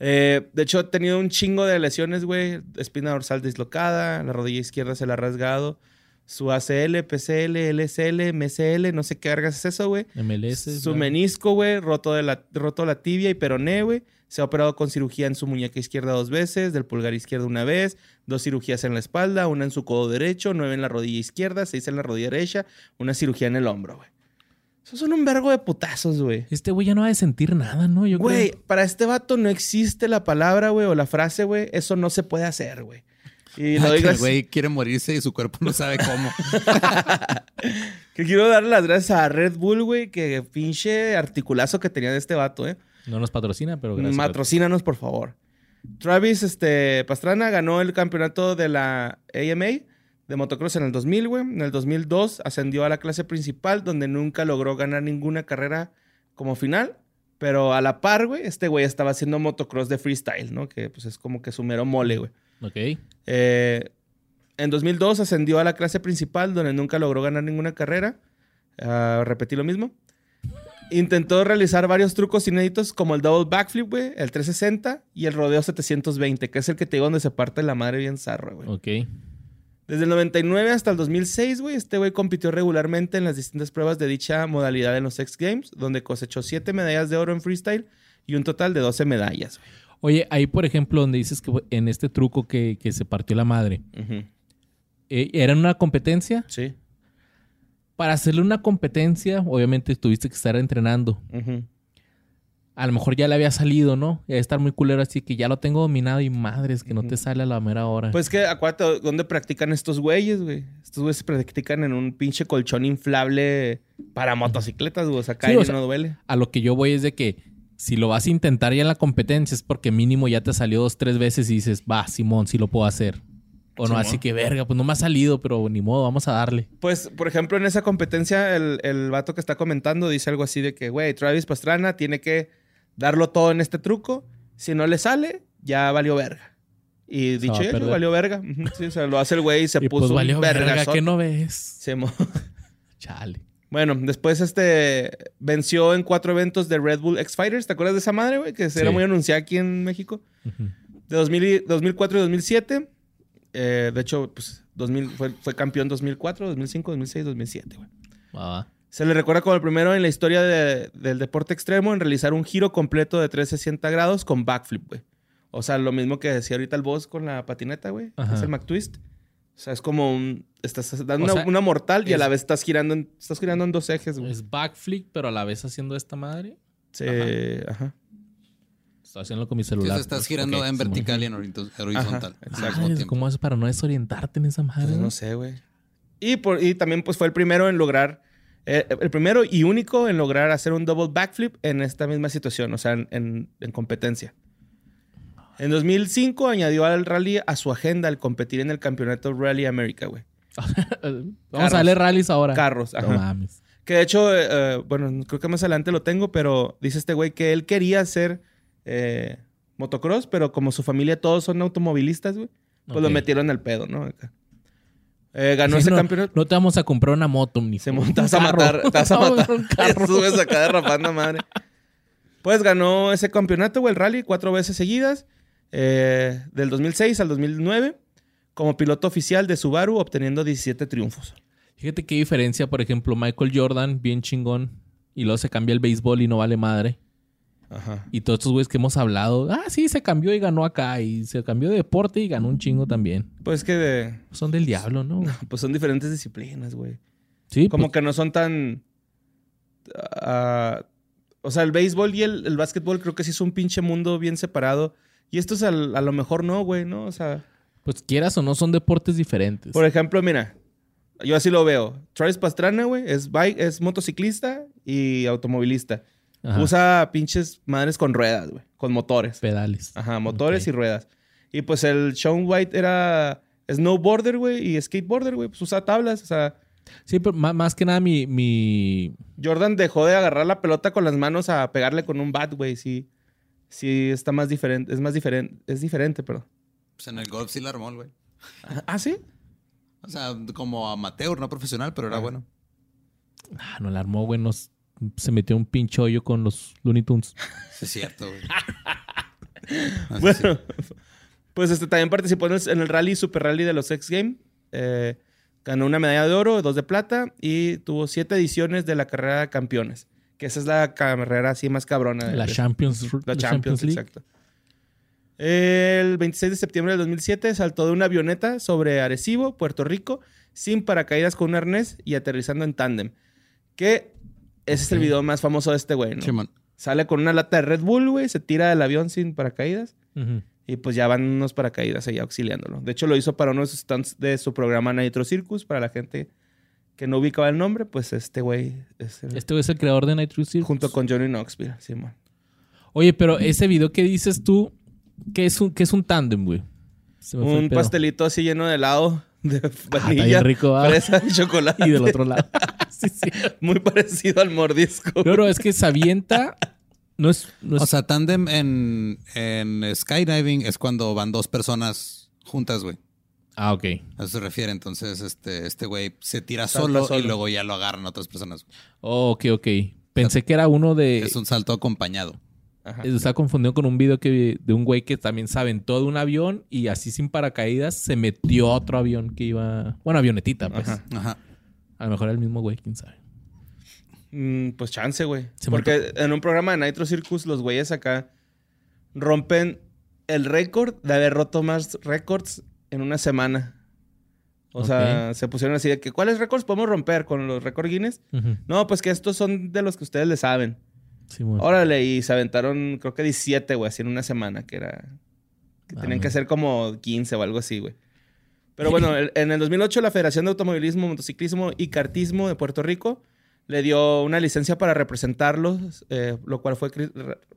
Eh, de hecho, he tenido un chingo de lesiones, güey. Espina dorsal dislocada, la rodilla izquierda se la ha rasgado. su ACL, PCL, LSL, MSL, no sé qué vergas es eso, güey. MLS. Su menisco, güey, roto, de la, roto la tibia y peroné, güey. Se ha operado con cirugía en su muñeca izquierda dos veces, del pulgar izquierdo una vez, dos cirugías en la espalda, una en su codo derecho, nueve en la rodilla izquierda, seis en la rodilla derecha, una cirugía en el hombro, güey. Esos son un vergo de putazos, güey. Este güey ya no va a sentir nada, ¿no? Yo Güey, creo. para este vato no existe la palabra, güey, o la frase, güey. Eso no se puede hacer, güey. Y lo que el güey quiere morirse y su cuerpo no sabe cómo. Que quiero darle las gracias a Red Bull, güey, que pinche articulazo que tenía de este vato, eh. No nos patrocina, pero gracias. Patrocínanos, por favor. Travis este, Pastrana ganó el campeonato de la AMA de motocross en el 2000, güey. En el 2002 ascendió a la clase principal, donde nunca logró ganar ninguna carrera como final. Pero a la par, güey, este güey estaba haciendo motocross de freestyle, ¿no? Que pues es como que su mero mole, güey. Ok. Eh, en 2002 ascendió a la clase principal, donde nunca logró ganar ninguna carrera. Ah, repetí lo mismo. Intentó realizar varios trucos inéditos como el double backflip, güey, el 360 y el rodeo 720, que es el que te digo donde se parte la madre bien zarra, güey. Ok. Desde el 99 hasta el 2006, güey, este güey compitió regularmente en las distintas pruebas de dicha modalidad en los X Games, donde cosechó 7 medallas de oro en freestyle y un total de 12 medallas, Oye, ahí por ejemplo, donde dices que en este truco que, que se partió la madre. Ujú. eh, ¿era una competencia? Sí. Para hacerle una competencia, obviamente tuviste que estar entrenando. A lo mejor ya le había salido, ¿no? Y debe estar muy culero, así que ya lo tengo dominado y madres, que no te sale a la mera hora. Pues que acuérdate dónde practican estos güeyes, güey. Estos güeyes se practican en un pinche colchón inflable para motocicletas, güey. O sea, Sí, cae o sea- no duele. a lo que yo voy es de que si lo vas a intentar ya en la competencia es porque mínimo ya te salió dos, tres veces y dices, va, Simón, sí lo puedo hacer. O no, así que verga, pues no me ha salido, pero ni modo, vamos a darle. Pues, por ejemplo, en esa competencia, el, el vato que está comentando dice algo así de que, güey, Travis Pastrana tiene que darlo todo en este truco. Si no le sale, ya valió verga. Y dicho y hecho, valió verga. Sí, o sea, lo hace el güey y se y puso pues valió verga, que no ves. Se Chale. Bueno, después este venció en cuatro eventos de Red Bull X Fighters. ¿Te acuerdas de esa madre, güey? Que se era muy anunciada aquí en México. De 2000 y- 2004 y 2007. Eh, de hecho, pues 2000, fue, fue campeón 2004, 2005, 2006, 2007, güey. Se le recuerda como el primero en la historia de- del deporte extremo en realizar un giro completo de 360 grados con backflip, güey. O sea, lo mismo que decía ahorita el boss con la patineta, güey. Es el McTwist. O sea, es como un... Estás dando O una, sea, una mortal y a la vez estás girando en, estás girando en dos ejes, güey. Es backflip, pero a la vez haciendo esta madre. Sí, ajá. Estoy haciendo con mi celular. sea, estás pues, girando ok, en vertical y en horizontal. Ajá, al exacto. ¿Cómo haces para no desorientarte en esa madre? Pues no? no sé, güey. Y, por, y también pues fue el primero en lograr, eh, el primero y único en lograr hacer un double backflip en esta misma situación, o sea, en, en- en competencia. En 2005 añadió al rally a su agenda el competir en el campeonato Rally America, güey. Vamos Carros. a darle rallies ahora. Carros, No ajá. mames. Que de hecho, eh, eh, bueno, creo que más adelante lo tengo, pero dice este güey que él quería hacer eh, motocross, pero como su familia todos son automovilistas, güey, pues lo metieron al pedo, ¿no? Acá. Eh, ganó Sí, ese no, campeonato. No te vamos a comprar una moto, ni Se monta, vas a matar, te vas a matar. Subes acá derrapando madre. Pues ganó ese campeonato, güey, el rally, cuatro veces seguidas, eh, del 2006 al 2009, como piloto oficial de Subaru, obteniendo 17 triunfos. Fíjate qué diferencia, por ejemplo, Michael Jordan, bien chingón, y luego se cambia el béisbol y no vale madre. Ajá. Y todos estos güeyes que hemos hablado, ah, sí, se cambió y ganó acá, y se cambió de deporte y ganó un chingo también. Pues que de- Son del diablo, ¿no? pues son diferentes disciplinas, güey. Sí, Como pues, que no son tan... ah, o sea, el béisbol y el, el básquetbol creo que sí es un pinche mundo bien separado. Y estos al- a lo mejor no, güey, ¿no? O sea... pues quieras o no, son deportes diferentes. Por ejemplo, mira, yo así lo veo. Travis Pastrana, güey, es, bike, es motociclista y automovilista. Ajá, Usa pinches madres con ruedas, güey, con motores. pedales. Ajá, motores y ruedas. Y pues el Sean White era snowboarder, güey, y skateboarder, güey, pues usa tablas. O sea, Sí, pero má- más que nada mi, mi... Jordan dejó de agarrar la pelota con las manos a pegarle con un bat, güey. Sí, sí está más diferente, es más diferente, es diferente, pero. Pues en el golf sí la armó, güey. Ah, sí. O sea, como amateur, no profesional, pero era Ah. bueno. Ah, no la armó, güey. nos- se metió un pinche hoyo con los Looney Tunes. Es cierto, güey. Sí, Bueno, pues este también participó en el, en el rally, Super Rally de los X Games. Eh, Ganó una medalla de oro, dos de plata y tuvo siete ediciones de la carrera de campeones. Que esa es la carrera así más cabrona. de- La de- Champions, la la Champions, League. exacto. El 26 de septiembre del 2007 saltó de una avioneta sobre Arecibo, Puerto Rico, sin paracaídas con un arnés y aterrizando en tándem. Que ese es el video más famoso de este güey, ¿no? Simón. Sale con una lata de Red Bull, güey, se tira del avión sin paracaídas y pues ya van unos paracaídas ahí auxiliándolo. De hecho, lo hizo para uno de sus stunts de su programa Nitro Circus, para la gente que no ubicaba el nombre, pues este güey es el- Este güey es el creador de Nitro Circus. junto con Johnny Knoxville, Simón. Oye, pero ese video que dices tú, ¿qué es un, qué es un tándem, güey? Un pastelito así lleno de helado, de Ah, está vainilla, rico, ¿ah? fresa y chocolate. Y del otro lado. sí, sí. Muy parecido al mordisco. No, no, es que se avienta. No es. No es O sea, tándem en, en skydiving es cuando van dos personas juntas, güey. ah, ok. A eso se refiere. Entonces, este, este güey se tira solo. y luego ya lo agarran otras personas. Oh, ok, ok. Pensé que era uno de. Es un salto acompañado. Ajá. Estaba confundido con un video que de un güey que también se aventó de un avión y así sin paracaídas se metió a otro avión que iba. Bueno, avionetita, pues. Ajá. Ajá. A lo mejor era el mismo güey, quién sabe. Mm, pues chance, güey. Se Porque en un programa de Nitro Circus, los güeyes acá rompen el récord de haber roto más récords en una semana. O sea, se pusieron así de que, ¿cuáles récords podemos romper con los récords Guinness? No, pues que estos son de los que ustedes le saben. Sí. Órale, y se aventaron, creo que 17, güey, así en una semana, que era. Que Ah, tenían que bueno. hacer como 15 o algo así, güey. Pero bueno, el- en el 2008, la Federación de Automovilismo, Motociclismo y Kartismo de Puerto Rico le dio una licencia para representarlos, eh, lo cual fue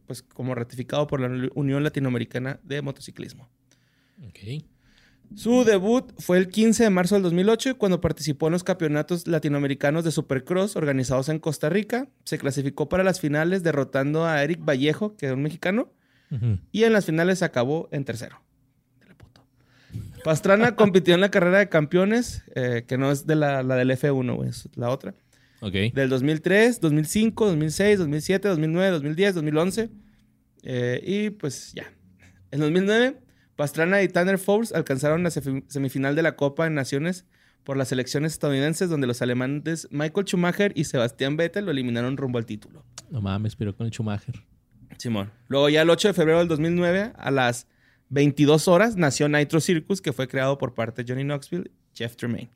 pues, como ratificado por la Unión Latinoamericana de Motociclismo. Ok. Su debut fue el 15 de marzo del 2008 cuando participó en los campeonatos latinoamericanos de Supercross organizados en Costa Rica. Se clasificó para las finales derrotando a Eric Vallejo, que era un mexicano, Ujú. y en las finales acabó en tercero. Pastrana compitió en la carrera de campeones, eh, que no es de la, la del F1, güey, es la otra. Ok. Del 2003, 2005, 2006, 2007, 2009, 2010, 2011. eh, y pues ya. En 2009, Pastrana y Tanner Forbes alcanzaron la semi- semifinal de la Copa de Naciones por las elecciones estadounidenses, donde los alemanes Michael Schumacher y Sebastián Vettel lo eliminaron rumbo al título. No mames, pero con el Schumacher. Simón. Luego ya el 8 de febrero del 2009, a las 22 horas, nació Nitro Circus, que fue creado por parte de Johnny Knoxville y Jeff Tremaine.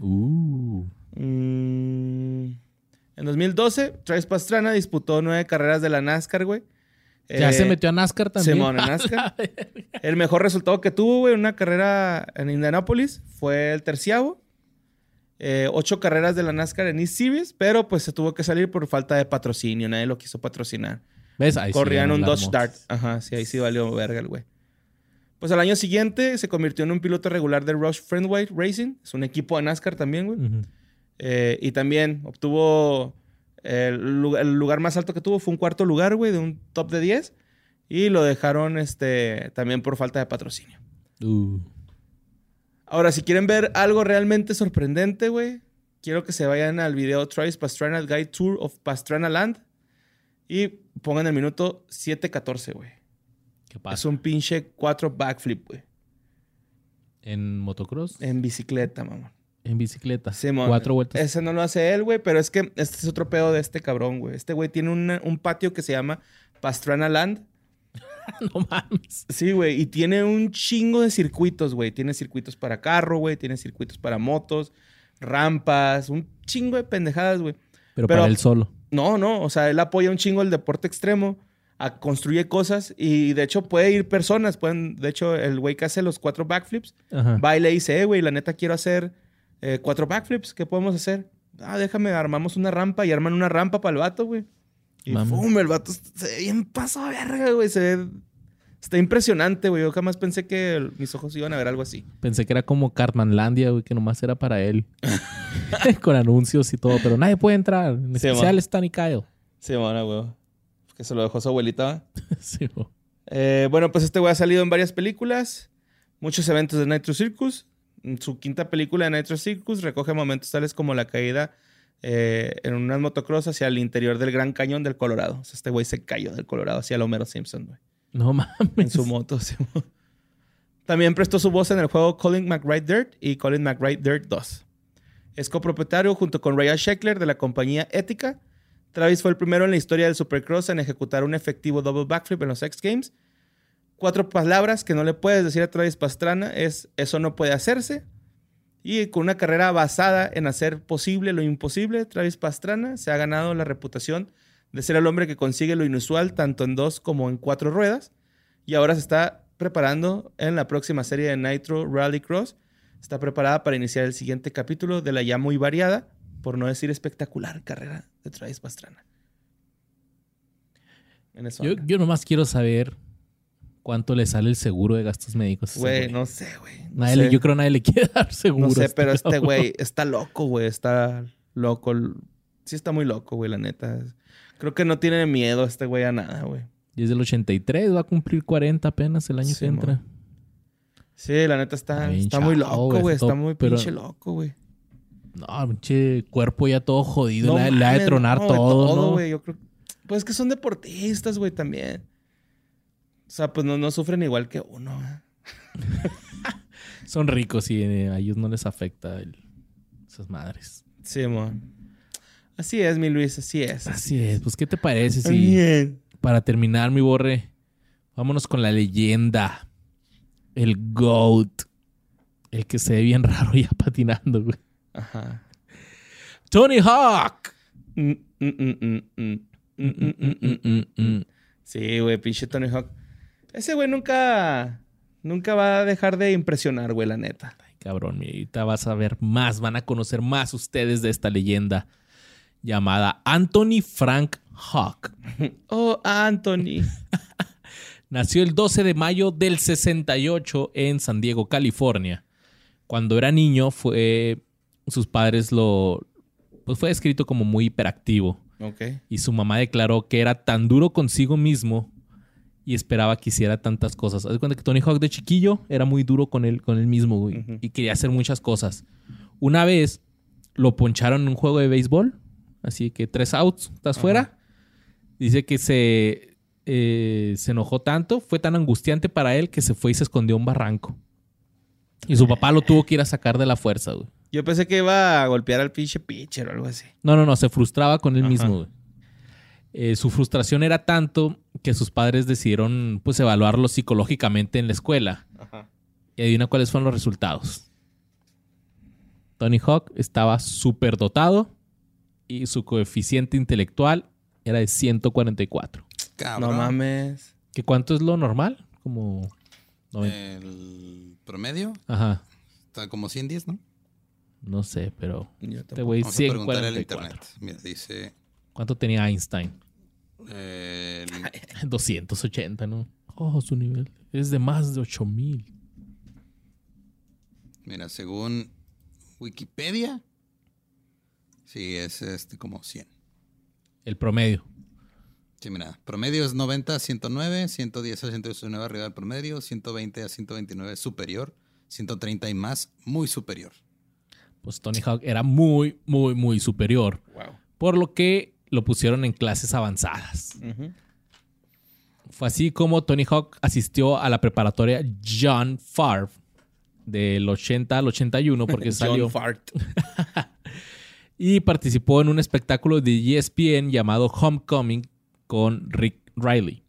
Uh. Mm, En 2012, Travis Pastrana disputó nueve carreras de la NASCAR, güey. Ya Eh, se metió a NASCAR también. Simón, en NASCAR. El mejor resultado que tuvo, güey, en una carrera en Indianapolis fue el terciavo. Eh, ocho carreras de la NASCAR en East Series, pero pues se tuvo que salir por falta de patrocinio. Nadie lo quiso patrocinar. ¿Ves? Ahí sí, Corrían ya un Dodge. Dart. Ajá, sí, ahí sí valió verga el güey. Pues al año siguiente se convirtió en un piloto regular de Rush Friendway Racing. Es un equipo de NASCAR también, güey. Eh, y también obtuvo el, el lugar más alto que tuvo fue un cuarto lugar, güey, de un top de 10. Y lo dejaron este, también por falta de patrocinio. Uh. Ahora, si quieren ver algo realmente sorprendente, güey, quiero que se vayan al video Travis Pastrana Guide Tour of Pastrana Land y pongan el minuto 7.14, güey. ¿Qué pasa? Es un pinche 4 backflip, güey. ¿En motocross? En bicicleta, mamá. En bicicleta. Simón. Cuatro vueltas. Ese no lo hace él, güey, pero es que este es otro pedo de este cabrón, güey. Este güey tiene una- un patio que se llama Pastrana Land. no mames. Sí, güey, y tiene un chingo de circuitos, güey. Tiene circuitos para carro, güey, tiene circuitos para motos, rampas, un chingo de pendejadas, güey. Pero, Pero- para él solo. No, no, o sea, él apoya un chingo el deporte extremo, a, construye cosas y de hecho puede ir personas, pueden, de hecho, el güey que hace los cuatro backflips, Ajá. va y le dice, eh, güey, la neta quiero hacer eh, cuatro backflips, ¿qué podemos hacer? Ah, déjame, armamos una rampa y arman una rampa para el vato, güey. Y. ¡pum! El vato se ve bien paso a verga, güey. Se ve... Está impresionante, güey. Yo jamás pensé que el- mis ojos iban a ver algo así. Pensé que era como Cartmanlandia, güey, que nomás era para él. Con anuncios y todo, pero nadie puede entrar. En Sí, especial. Stan y Kyle. Sí, bueno, güey. Que se lo dejó su abuelita. Sí, güey. Eh, bueno, pues este güey ha salido en varias películas, muchos eventos de Nitro Circus. Su quinta película de Nitro Circus recoge momentos tales como la caída eh, en unas motocross hacia el interior del Gran Cañón del Colorado. O sea, este güey se cayó del Colorado hacia el Homero Simpson, güey. No mames. En su moto. sí, También prestó su voz en el juego Colin McRae Dirt y Colin McRae Dirt 2. Es copropietario junto con Ryan Sheckler de la compañía Ética. Travis fue el primero en la historia del Supercross en ejecutar un efectivo double backflip en los X Games. Cuatro palabras que no le puedes decir a Travis Pastrana es eso no puede hacerse. Y con una carrera basada en hacer posible lo imposible, Travis Pastrana se ha ganado la reputación de ser el hombre que consigue lo inusual tanto en dos como en cuatro ruedas. Y ahora se está preparando en la próxima serie de Nitro Rally Cross. Está preparada para iniciar el siguiente capítulo de la ya muy variada, por no decir espectacular, carrera de Travis Pastrana. En eso Yo, anda. yo nomás quiero saber cuánto le sale el seguro de gastos médicos. Güey, no sé, güey. No, sé. yo creo que nadie le quiere dar seguro. No sé, a pero este cabrón. güey está loco, güey. Está loco. Sí está muy loco, güey, la neta. Creo que no tiene miedo este güey a nada, güey. Y es del 83, va a cumplir 40 apenas el año Sí, que entra. Sí, la neta está, Está bien está muy loco, güey, está muy pero- pinche loco, güey. No, pinche cuerpo ya todo jodido. No le, le ha de mames, tronar no, todo, ¿no? güey. Yo creo... Pues es que son deportistas, güey, también. O sea, pues no, no sufren igual que uno, güey. Son ricos y eh, a ellos no les afecta el- esas madres. Sí, mon. Así es, mi Luis, así es. Así es. Pues, ¿qué te parece si Bien. para terminar, mi borre, vámonos con la leyenda? El GOAT. El que se ve bien raro ya patinando, güey. Ajá. Tony Hawk. Mm, mm, mm. Sí, güey, pinche Tony Hawk. Ese güey nunca, nunca va a dejar de impresionar, güey, la neta. Ay, cabrón, ahorita vas a ver más, van a conocer más ustedes de esta leyenda llamada Anthony Frank Hawk. Oh, Anthony. Nació el 12 de mayo del 68 en San Diego, California. Cuando era niño, fue sus padres lo pues fue descrito como muy hiperactivo ok. y su mamá declaró que era tan duro consigo mismo y esperaba que hiciera tantas cosas. Haz cuenta que Tony Hawk de chiquillo era muy duro con él, con él mismo, güey, y quería hacer muchas cosas. Una vez lo poncharon en un juego de béisbol, así que tres outs, estás fuera. Dice que se, eh, se enojó tanto, fue tan angustiante para él que se fue y se escondió a un barranco. Y su papá lo tuvo que ir a sacar de la fuerza, güey. Yo pensé que iba a golpear al pinche pitcher o algo así. No, no, no, se frustraba con él Ajá. mismo. güey. Eh, su frustración era tanto que sus padres decidieron pues evaluarlo psicológicamente en la escuela. Ajá. Y adivina cuáles fueron los resultados. Tony Hawk estaba súper dotado y su coeficiente intelectual era de 144. Cabrón. No mames. ¿Que cuánto es lo normal? Como... El promedio Ajá. está como 110, ¿no? No sé, pero... Yo Este tampoco. güey Vamos a preguntar al 144. internet. Mira, dice ¿Cuánto tenía Einstein? Eh, el- 280, ¿no? Oh, su nivel es de más de 8000. mira, según Wikipedia, sí, es este como 100. El promedio. Sí, mira, promedio es 90 a 109, 110 a 119 arriba del promedio, 120 a 129 superior, 130 y más muy superior. Pues Tony Hawk era muy, muy, muy superior. Wow. Por lo que lo pusieron en clases avanzadas. Fue así como Tony Hawk asistió a la preparatoria John Favre del 80 al 81 porque salió John Fart. y participó en un espectáculo de ESPN llamado Homecoming con Rick Riley.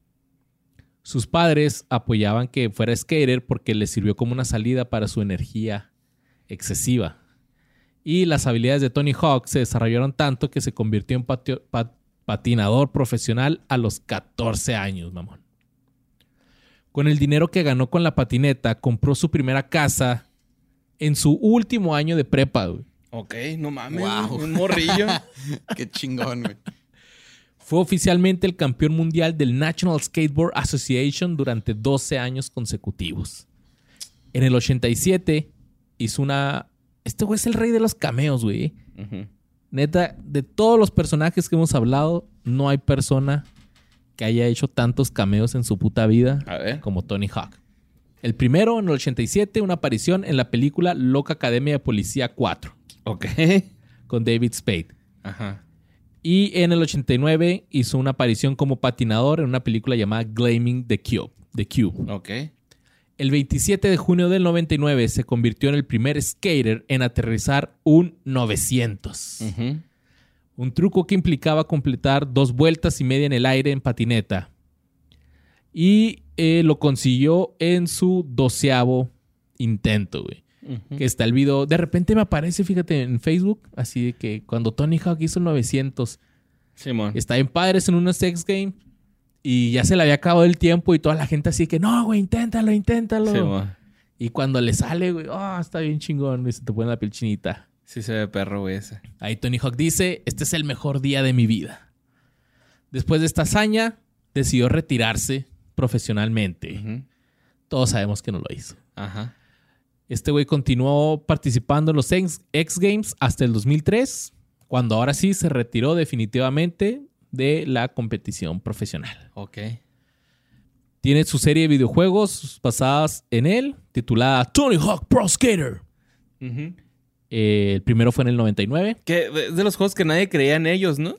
Sus padres apoyaban que fuera skater porque le sirvió como una salida para su energía excesiva. Y las habilidades de Tony Hawk se desarrollaron tanto que se convirtió en patio- patinador profesional a los 14 años, mamón. Con el dinero que ganó con la patineta, compró su primera casa en su último año de prepa, güey. Ok, no mames. Wow. Un morrillo. Qué chingón, güey. Fue oficialmente el campeón mundial del National Skateboard Association durante 12 años consecutivos. En el 87 hizo una... Este güey es el rey de los cameos, güey. Neta, de todos los personajes que hemos hablado, no hay persona que haya hecho tantos cameos en su puta vida A ver. como Tony Hawk. El primero, en el 87, una aparición en la película Loca Academia de Policía 4 Ok. con David Spade. Ajá. Y en el 89 hizo una aparición como patinador en una película llamada Glaming the Cube. The Cube. Ok. El 27 de junio del 99 se convirtió en el primer skater en aterrizar un 900. Ujú. Un truco que implicaba completar dos vueltas y media en el aire en patineta. Y eh, lo consiguió en su doceavo intento, güey. Que está el video. De repente me aparece, fíjate, en Facebook, así de que cuando Tony Hawk hizo el 900, Simón. está en padres en unos X Games y ya se le había acabado el tiempo y toda la gente así que, no, güey, inténtalo, inténtalo. Y cuando le sale, güey, oh, está bien chingón, y se te pone la piel chinita. Sí se ve perro, güey, ese. Ahí Tony Hawk dice, este es el mejor día de mi vida. Después de esta hazaña, decidió retirarse profesionalmente. Todos sabemos que no lo hizo. Ajá. Este güey continuó participando en los X X Games hasta el 2003, cuando ahora sí se retiró definitivamente de la competición profesional. Ok. Tiene su serie de videojuegos basadas en él, titulada Tony Hawk Pro Skater. Eh, el primero fue en el 99. Que es de los juegos que nadie creía en ellos, ¿no?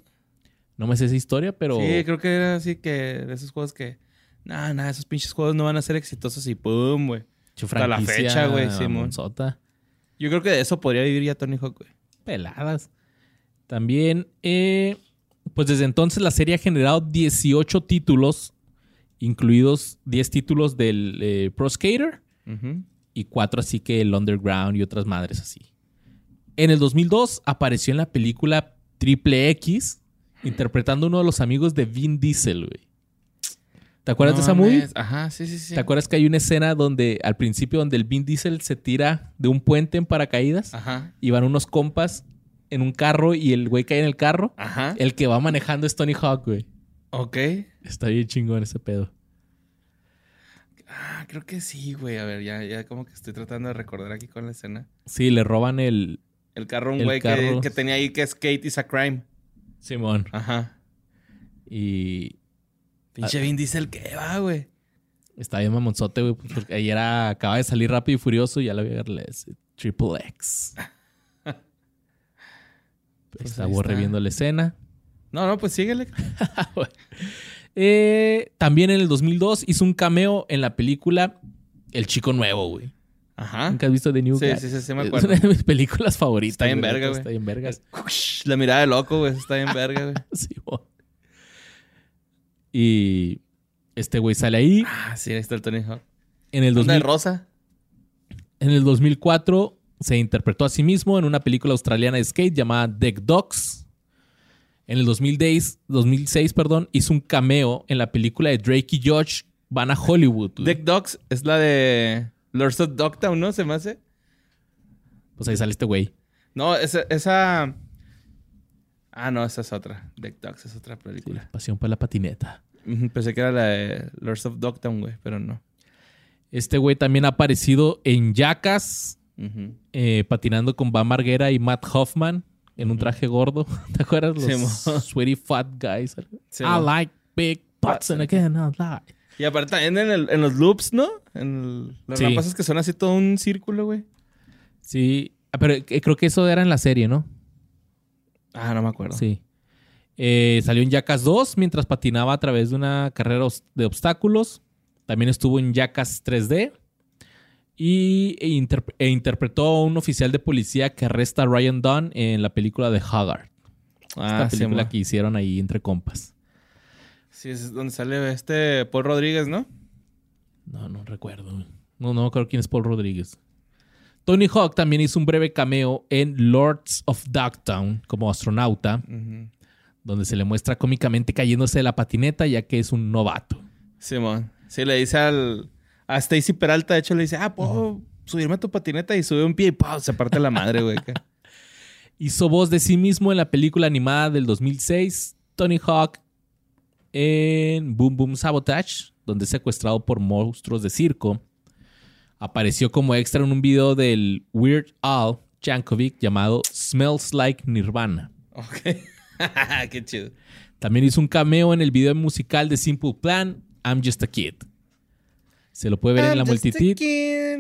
No me sé esa historia, pero Sí, creo que era así que de esos juegos que. Nada, nada, esos pinches juegos no van a ser exitosos y pum, güey. Hasta la fecha, güey, Simón. mamonzota. Yo creo que de eso podría vivir ya Tony Hawk, güey. Peladas. También, eh, pues desde entonces la serie ha generado 18 títulos, incluidos 10 títulos del eh, Pro Skater y 4 así que el Underground y otras madres así. En el 2002 apareció en la película Triple X interpretando a uno de los amigos de Vin Diesel, güey. ¿Te acuerdas de esa movie? Ajá, sí, sí, sí. ¿Te acuerdas que hay una escena donde al principio donde el Vin Diesel se tira de un puente en paracaídas Ajá. y van unos compas en un carro y el güey cae en el carro? Ajá. El que va manejando es Tony Hawk, güey. Ok. Está bien chingón ese pedo. Ah, creo que sí, güey. A ver, ya, ya como que estoy tratando de recordar aquí con la escena. Sí, le roban el El carro, un güey que, carro. que tenía ahí que skate is a crime. Simón. Ajá. Y Pinche Vin Diesel, ¿qué va, güey? está bien mamonzote, güey. pues, Porque ayer era- acaba de salir rápido y furioso y ya le voy a darle ese Triple X. Pues borre está. viendo la escena. No, no, pues síguele. Eh, también en el 2002 hizo un cameo en la película El Chico Nuevo, güey. Ajá. ¿Nunca has visto The New Sí, sí, sí, sí me Es acuerdo. una de mis películas favoritas. Está bien verga, güey. Está bien vergas. La mirada de loco, güey. Está bien verga, güey. Sí, güey. Y este güey sale ahí. Ah, sí, ahí está el Tony Hawk. En el, Anda de 2000 rosa. en el 2004 se interpretó a sí mismo en una película australiana de skate llamada Deck Dogs. En el 2010 2006 perdón, hizo un cameo en la película de Drake y Josh van a Hollywood. Deck Dogs es la de Lords of Dogtown, ¿no? ¿Se me hace? Pues ahí sale este güey. No, esa, esa... Ah, no, esa es otra. Deck Dogs es otra Sí, película. pasión por la patineta. Pensé que era la de Lords of Dogtown, güey, pero no. Este güey también ha aparecido en Jackass, Eh, patinando con Bam Margera y Matt Hoffman en un traje gordo. ¿Te acuerdas? Los sweaty fat guys. I like big butts and again I like. Y aparte también en, el- en los loops, ¿no? En el- las Sí. rampas que son así todo un círculo, güey. Sí, ah, pero eh, creo que eso era en la serie, ¿no? Ah, no me acuerdo. Sí. Eh, salió en Jackass 2 mientras patinaba a través de una carrera de obstáculos. También estuvo en Jackass 3D. Y e interp- e interpretó a un oficial de policía que arresta a Ryan Dunn en la película de Haggard. Ah, Esta sí, película que hicieron ahí entre compas. Sí, es donde sale este Paul Rodríguez, ¿no? No, no recuerdo. No, no creo quién es Paul Rodríguez. Tony Hawk también hizo un breve cameo en Lords of Dogtown como astronauta, donde se le muestra cómicamente cayéndose de la patineta ya que es un novato. Simón. Sí, le dice al... A Stacy Peralta, de hecho, le dice, ah, ¿puedo subirme a tu patineta? Y sube un pie y ¡pau! se parte la madre, güey. Hizo voz de sí mismo en la película animada del 2006, Tony Hawk, en Boom Boom Sabotage, donde es secuestrado por monstruos de circo. Apareció como extra en un video del Weird Al Yankovic llamado Smells Like Nirvana. ok. Qué chido. También hizo un cameo en el video musical de Simple Plan, I'm Just a Kid. Se lo puede ver en la I'm just a multitud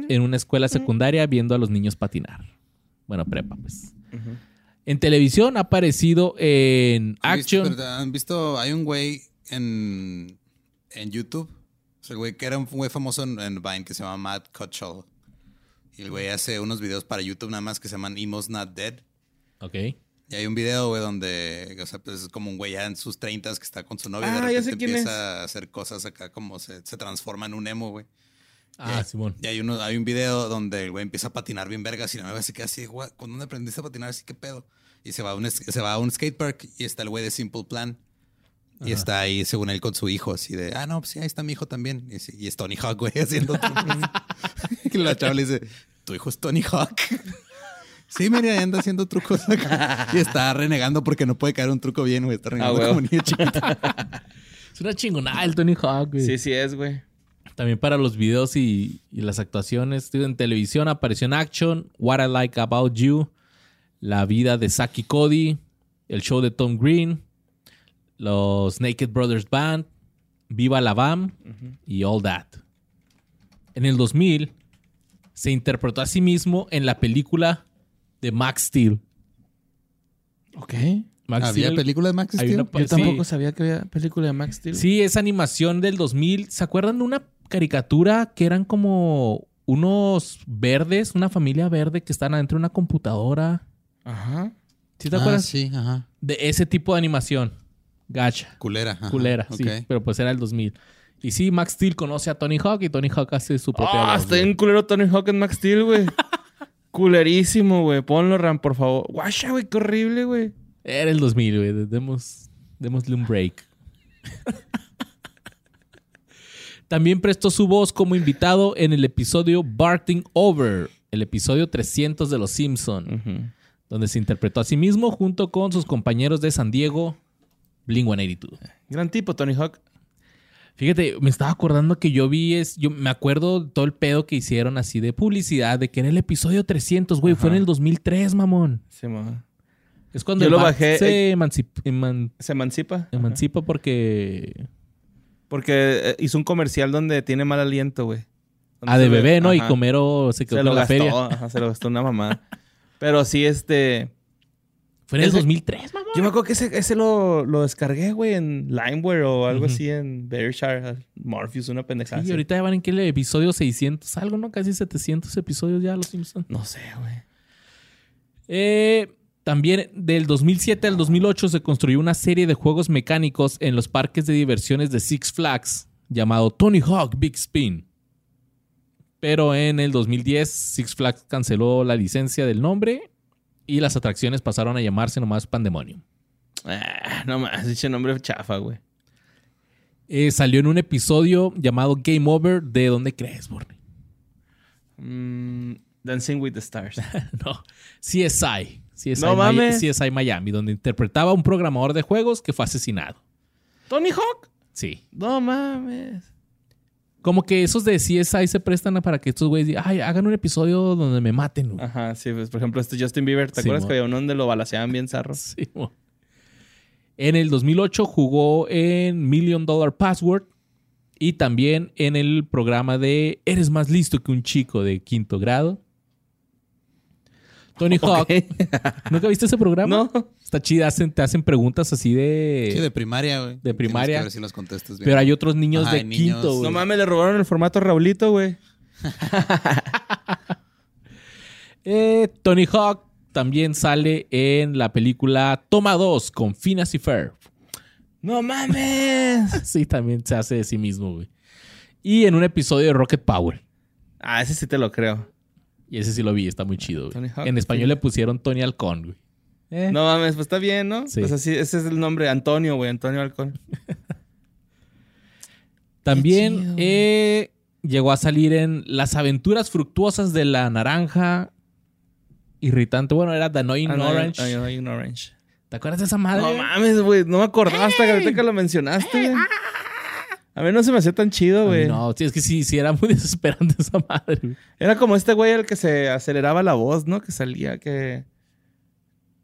en una escuela secundaria viendo a los niños patinar. Bueno, prepa, pues. En televisión ha aparecido en ¿Han visto- Action. ¿Han visto? Hay un güey en, en YouTube. O sea, el güey que era un güey famoso en, en Vine que se llama Matt Cutshall. Y el güey hace unos videos para YouTube nada más que se llaman Emo's Not Dead. Ok. Y hay un video, güey, donde, o sea, pues es como un güey ya en sus treintas que está con su novia y Ah, de ya repente sé quién empieza a hacer cosas acá como se, se transforma en un emo, güey. Ah, Y- Simón. Y hay, uno, hay un video donde el güey empieza a patinar bien vergas y la nueva se queda así, güey, ¿con dónde aprendiste a patinar así? ¿Qué pedo? Y se va a un, se va a un skatepark y está el güey de Simple Plan. Y está ahí, según él, con su hijo, así de, ah, no, pues sí, ahí está mi hijo también. Y, sí, y es Tony Hawk, güey, haciendo y la chava le dice, ¿tu hijo es Tony Hawk? Sí, mira, anda haciendo trucos acá. Y está renegando porque no puede caer un truco bien, güey. Está renegando huevo. como niño chiquito. Es una chingonada el Tony Hawk, güey. Sí, sí es, güey. También para los videos y, y las actuaciones. En televisión apareció en Action, What I Like About You, La vida de Saki Cody, el show de Tom Green, los Naked Brothers Band, Viva la Bam y All That. En el 2000 se interpretó a sí mismo en la película de Max Steel. Ok. Max ¿Había Steel- película de Max Steel? una- Yo Sí. tampoco sabía que había película de Max Steel. Sí, es animación del 2000. ¿Se acuerdan de una caricatura que eran como unos verdes, una familia verde que están adentro de una computadora? Ajá. ¿Sí te Ah, acuerdas? sí, ajá. De ese tipo de animación. Gacha. Culera. ajá. Culera, sí. Ok. Pero pues era el 2000. Y sí, Max Steel conoce a Tony Hawk y Tony Hawk hace su propia Ah, voz, está bien culero Tony Hawk en Max Steel, güey. Culerísimo, güey. Ponlo, Ram, por favor. Guacha, güey, qué horrible, güey. Era el 2000, güey. Demos, démosle un break. También prestó su voz como invitado en el episodio Barting Over, el episodio 300 de Los Simpson, donde se interpretó a sí mismo junto con sus compañeros de San Diego, Blink 182. Gran tipo, Tony Hawk. Fíjate, me estaba acordando que yo vi, es, yo me acuerdo todo el pedo que hicieron así de publicidad, de que era el episodio 300, güey, fue en el 2003, mamón. Sí, ma. Es cuando Yo el lo bajé, se emancip- eman- Se emancipa. emancipa porque Porque eh, hizo un comercial donde tiene mal aliento, güey. Ah, de se ve- bebé, ¿no? Y ajá. Comero se quedó Se con lo la gastó, feria. ajá, se lo gastó una mamá. Pero sí, este... Fue en el Ese- 2003, mamá. Yo me acuerdo que ese, ese lo, lo descargué, güey, en Limeware o algo así en Berkshire, Morpheus, una pendejada. Sí, así. ahorita ya van en el episodio 600, algo, ¿no? Casi 700 episodios ya, Los Simpsons. No sé, güey. Eh, también del 2007 al 2008 se construyó una serie de juegos mecánicos en los parques de diversiones de Six Flags llamado Tony Hawk Big Spin. Pero en el 2010 Six Flags canceló la licencia del nombre y las atracciones pasaron a llamarse nomás Pandemonium. Ah, no más, dicho nombre chafa, güey. Eh, salió en un episodio llamado Game Over de ¿Dónde crees, Borne? Mm, Dancing with the Stars. no, CSI. CSI, No mames. CSI Miami, donde interpretaba a un programador de juegos que fue asesinado. ¿Tony Hawk? Sí. No mames. Como que esos de CSI se prestan para que estos güeyes digan, ay, hagan un episodio donde me maten. güey". Ajá, sí, pues por ejemplo, este Justin Bieber, ¿te Sí, acuerdas mo. que había uno donde lo balaceaban bien zarro? Sí, mo. En el 2008 jugó en Million Dollar Password y también en el programa de Eres más listo que un chico de quinto grado. Tony Hawk. ¿Nunca viste ese programa? No. Está chida, hacen- te hacen preguntas así de... Sí, de primaria, güey. De primaria. Que ver si los contestas bien. Pero hay otros niños Ajá, de niños. quinto, güey. No mames, le robaron el formato a Raulito, güey. Eh, Tony Hawk también sale en la película Toma 2 con Phineas y Ferb. No mames. Sí, también se hace de sí mismo, güey. Y en un episodio de Rocket Power. ah, ese sí te lo creo. Y ese sí lo vi, está muy chido, güey. En español sí. le pusieron Tony Halcón, güey. Eh, No mames, pues está bien, ¿no? Sí. Pues así, ese es el nombre, Antonio, güey, Antonio Alcón. También chido, eh, llegó a salir en Las aventuras fructuosas de la naranja irritante. Bueno, era The Annoying Ah, no, Orange. un Orange. ¿Te acuerdas de esa madre? No mames, güey, no me acordaba hasta que ahorita que lo mencionaste, güey. A mí no se me hacía tan chido, güey. No, sí, es que sí, sí era muy desesperante esa madre. güey. Era como este güey el que se aceleraba la voz, ¿no? Que salía, que...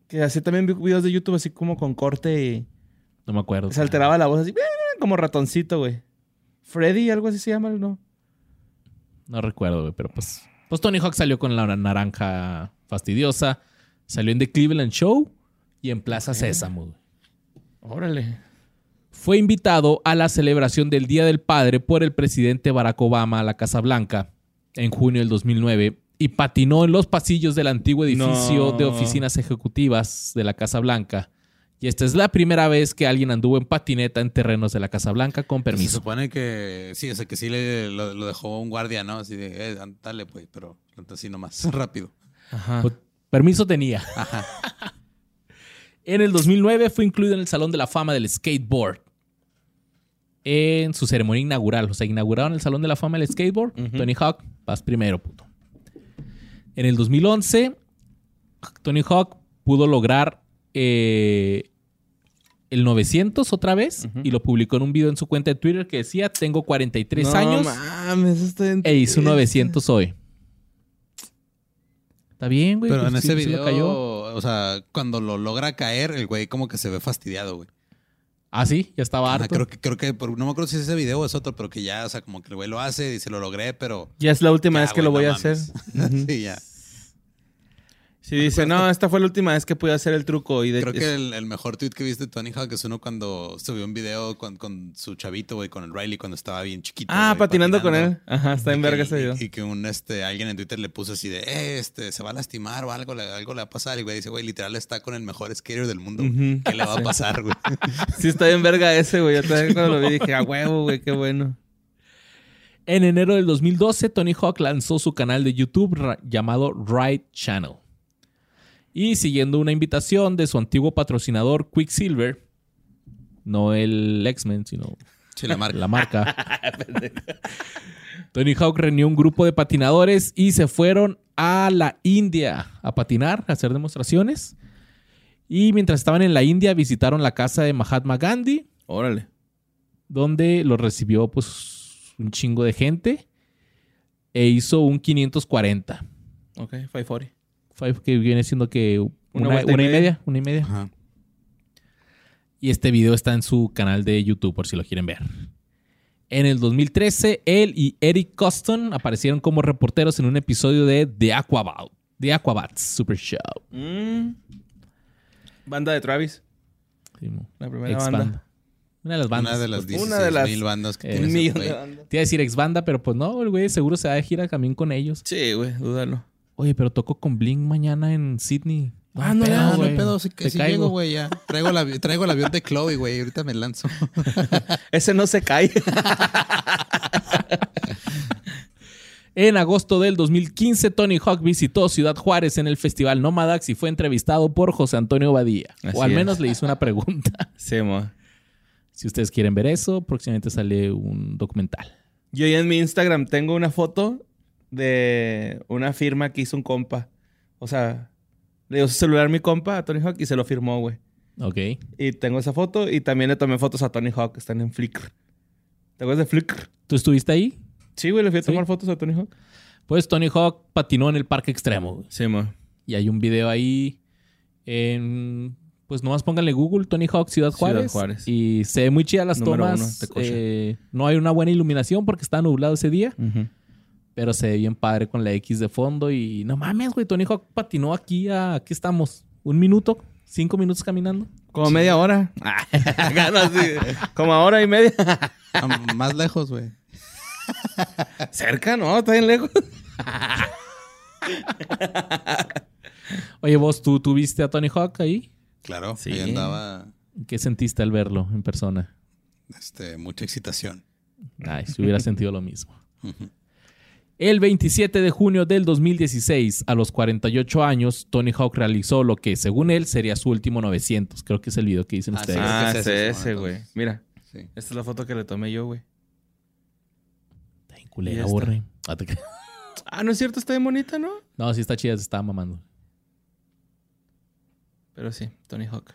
Que hacía también vi- videos de YouTube así como con corte y... No me acuerdo. Se alteraba la voz así, como ratoncito, güey. Freddy, algo así se llama, ¿no? No recuerdo, güey, pero pues. Pues Tony Hawk salió con la naranja fastidiosa. Salió en The Cleveland Show y en Plaza Sésamo, güey. Órale. Fue invitado a la celebración del Día del Padre por el presidente Barack Obama a la Casa Blanca en junio del 2009 y patinó en los pasillos del antiguo edificio No. de oficinas ejecutivas de la Casa Blanca. Y esta es la primera vez que alguien anduvo en patineta en terrenos de la Casa Blanca con Se permiso. supone que sí, o sea, que sí le, lo, lo dejó un guardia, ¿no? Así de, eh, dale, pues, pero así nomás, rápido. Ajá. Pues, permiso tenía. En el 2009 fue incluido en el Salón de la Fama del Skateboard. En su ceremonia inaugural. O sea, inauguraron el Salón de la Fama del Skateboard. Tony Hawk, vas primero, puto. En el 2011, Tony Hawk pudo lograr eh, el 900 otra vez y lo publicó en un video en su cuenta de Twitter que decía: Tengo 43 No años mames, estoy en- e hice un 900 hoy. Está bien, güey. Pero pues, en sí, ese video, cayó. o sea, cuando lo logra caer, el güey como que se ve fastidiado, güey. Ah, sí, ya estaba Ajá, harto. creo que, creo que, por- no me acuerdo si es ese video o es otro, pero que ya, o sea, como que el güey lo hace y se lo logré, pero. Ya es la última ya, vez que güey, lo voy no a hacer. sí, ya. Si dice, no, esta fue la última vez que pude hacer el truco. Y de Creo que el, el mejor tweet que viste de Tony Hawk es uno cuando subió un video con, con su chavito, güey, con el Riley cuando estaba bien chiquito. Ah, patinando, con él. Ajá, está en verga ese video. Y, y que un este alguien en Twitter le puso así de, eh, este, se va a lastimar o algo, le- algo le va a pasar. Y güey dice, güey, literal está con el mejor skater del mundo. ¿Qué le va a pasar, güey? Sí, está en verga ese, güey. Yo también cuando lo vi dije, a huevo, güey, qué bueno. En enero del 2012, Tony Hawk lanzó su canal de YouTube llamado Ride Channel. Y siguiendo una invitación de su antiguo patrocinador Quicksilver, no el X-Men, sino Sí, la marca. la marca, Tony Hawk reunió un grupo de patinadores y se fueron a la India a patinar, a hacer demostraciones. Y mientras estaban en la India, visitaron la casa de Mahatma Gandhi, Órale. donde lo recibió pues un chingo de gente e hizo un 540. Ok, 540. Five, que viene siendo que una, Una una, y media. una y media. Ajá. Y este video está en su canal de YouTube por si lo quieren ver. En el 2013, él y Eric Coston aparecieron como reporteros en un episodio de The Aquabat, The Aquabats Super Show. Mm. Banda de Travis. Sí. La primera Ex banda. banda. Una de las bandas. Una de las Una 16 de las- mil bandas que Eh, tiene Un ese millón güey. de bandas. Te iba a decir ex banda, pero pues no, el güey seguro se va de gira también con ellos. Sí, güey, dúdalo. Oye, pero toco con Blink mañana en Sydney. Ah, no, hay no, no hay pedo, Te caigo. llego, güey, ya. Traigo el, avi- traigo el avión de Chloe, güey, ahorita me lanzo. Ese no se cae. En agosto del 2015, Tony Hawk visitó Ciudad Juárez en el Festival Nomadax y fue entrevistado por José Antonio Badía. Así o al es. menos le hizo una pregunta. sí, mo. Si ustedes quieren ver eso, próximamente sale un documental. Yo ya en mi Instagram tengo una foto de una firma que hizo un compa. O sea, le dio su celular a mi compa, a Tony Hawk, y se lo firmó, güey. Ok. Y tengo esa foto y también le tomé fotos a Tony Hawk, están en Flickr. ¿Te acuerdas de Flickr? ¿Tú estuviste ahí? Sí, güey, le fui a Sí. tomar fotos a Tony Hawk. Pues Tony Hawk patinó en el parque extremo. güey. Sí, mo. Y hay un video ahí en... Pues nomás pónganle Google Tony Hawk Ciudad Ciudad Juárez. Juárez. Y se ve muy chida las Número uno, tomas. Tecocha. Eh, no hay una buena iluminación porque está nublado ese día. Pero se ve bien padre con la X de fondo. Y no mames, güey. Tony Hawk patinó aquí a... Aquí estamos. Un minuto. Cinco minutos caminando. Como media hora. Como a hora y media. Más lejos, güey. Cerca, ¿no? Está bien lejos. Oye, vos, ¿tú, ¿tú viste a Tony Hawk ahí? Claro, Sí. ahí andaba ¿Qué sentiste al verlo en persona? este, mucha excitación. Ay, si hubiera sentido lo mismo. El 27 de junio del 2016, a los 48 años, Tony Hawk realizó lo que, según él, sería su último 900. Creo que es el video que dicen Ah, ustedes. sí. Ah, que es ese, güey. Mira, Sí. esta es la foto que le tomé yo, güey. Está bien culera, borre. Ah, Ah, no es cierto, está bien bonita, ¿no? No, sí está chida, se estaba mamando. Pero sí, Tony Hawk.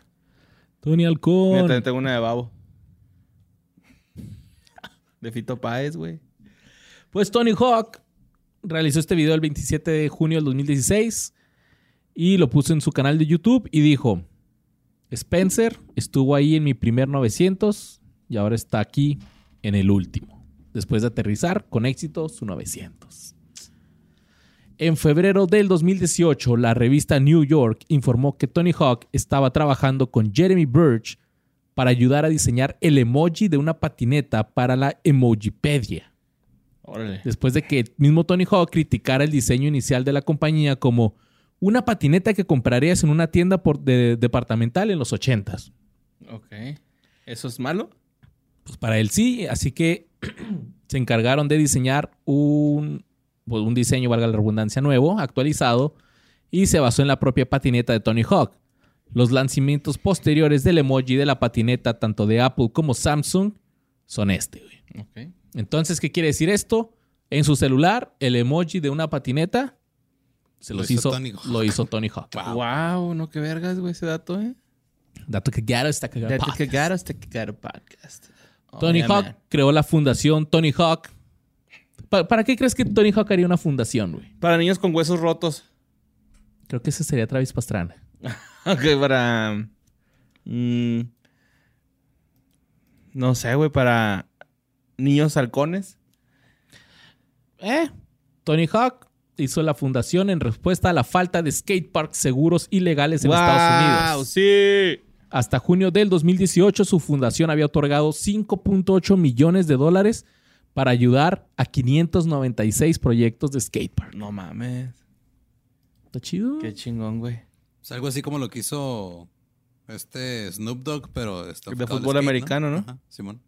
Tony Mira, Alcón. también tengo una de Babo. De Fito Páez, güey. Pues Tony Hawk realizó este video el 27 de junio del 2016 y lo puso en su canal de YouTube y dijo, Spencer estuvo ahí en mi primer 900 y ahora está aquí en el último, después de aterrizar con éxito su 900. En febrero del 2018, la revista New York informó que Tony Hawk estaba trabajando con Jeremy Birch para ayudar a diseñar el emoji de una patineta para la Emojipedia. Órale. Después de que el mismo Tony Hawk criticara el diseño inicial de la compañía como una patineta que comprarías en una tienda por- de- departamental en los 80s. Ok. ¿Eso es malo? Pues para él sí, así que se encargaron de diseñar un, pues, un diseño, valga la redundancia, nuevo, actualizado, y se basó en la propia patineta de Tony Hawk. Los lanzamientos posteriores del emoji de la patineta, tanto de Apple como Samsung, son este. güey. Ok. Entonces, ¿qué quiere decir esto? En su celular, el emoji de una patineta se Lo los hizo hizo, Tony Hawk. lo hizo Tony Hawk. Wow. no, qué vergas, güey, ese dato, ¿eh? Dato que ya está cagado. Dato que hasta que caro podcast. Oh, Tony yeah, Hawk man. creó la fundación Tony Hawk. ¿Pa- ¿Para qué crees que Tony Hawk haría una fundación, güey? Para niños con huesos rotos. Creo que ese sería Travis Pastrana. Ok, para. mm, no sé, güey, para niños halcones. Eh, Tony Hawk hizo la fundación en respuesta a la falta de skateparks seguros y legales en Estados Unidos. ¡Sí! Hasta junio del 2018, su fundación había otorgado 5.8 millones de dólares para ayudar a 596 proyectos de skatepark. No mames. ¿Está chido? Qué chingón, güey. Es algo así como lo que hizo este Snoop Dogg, pero está De fútbol skate, americano, ¿no? Ajá, Simón.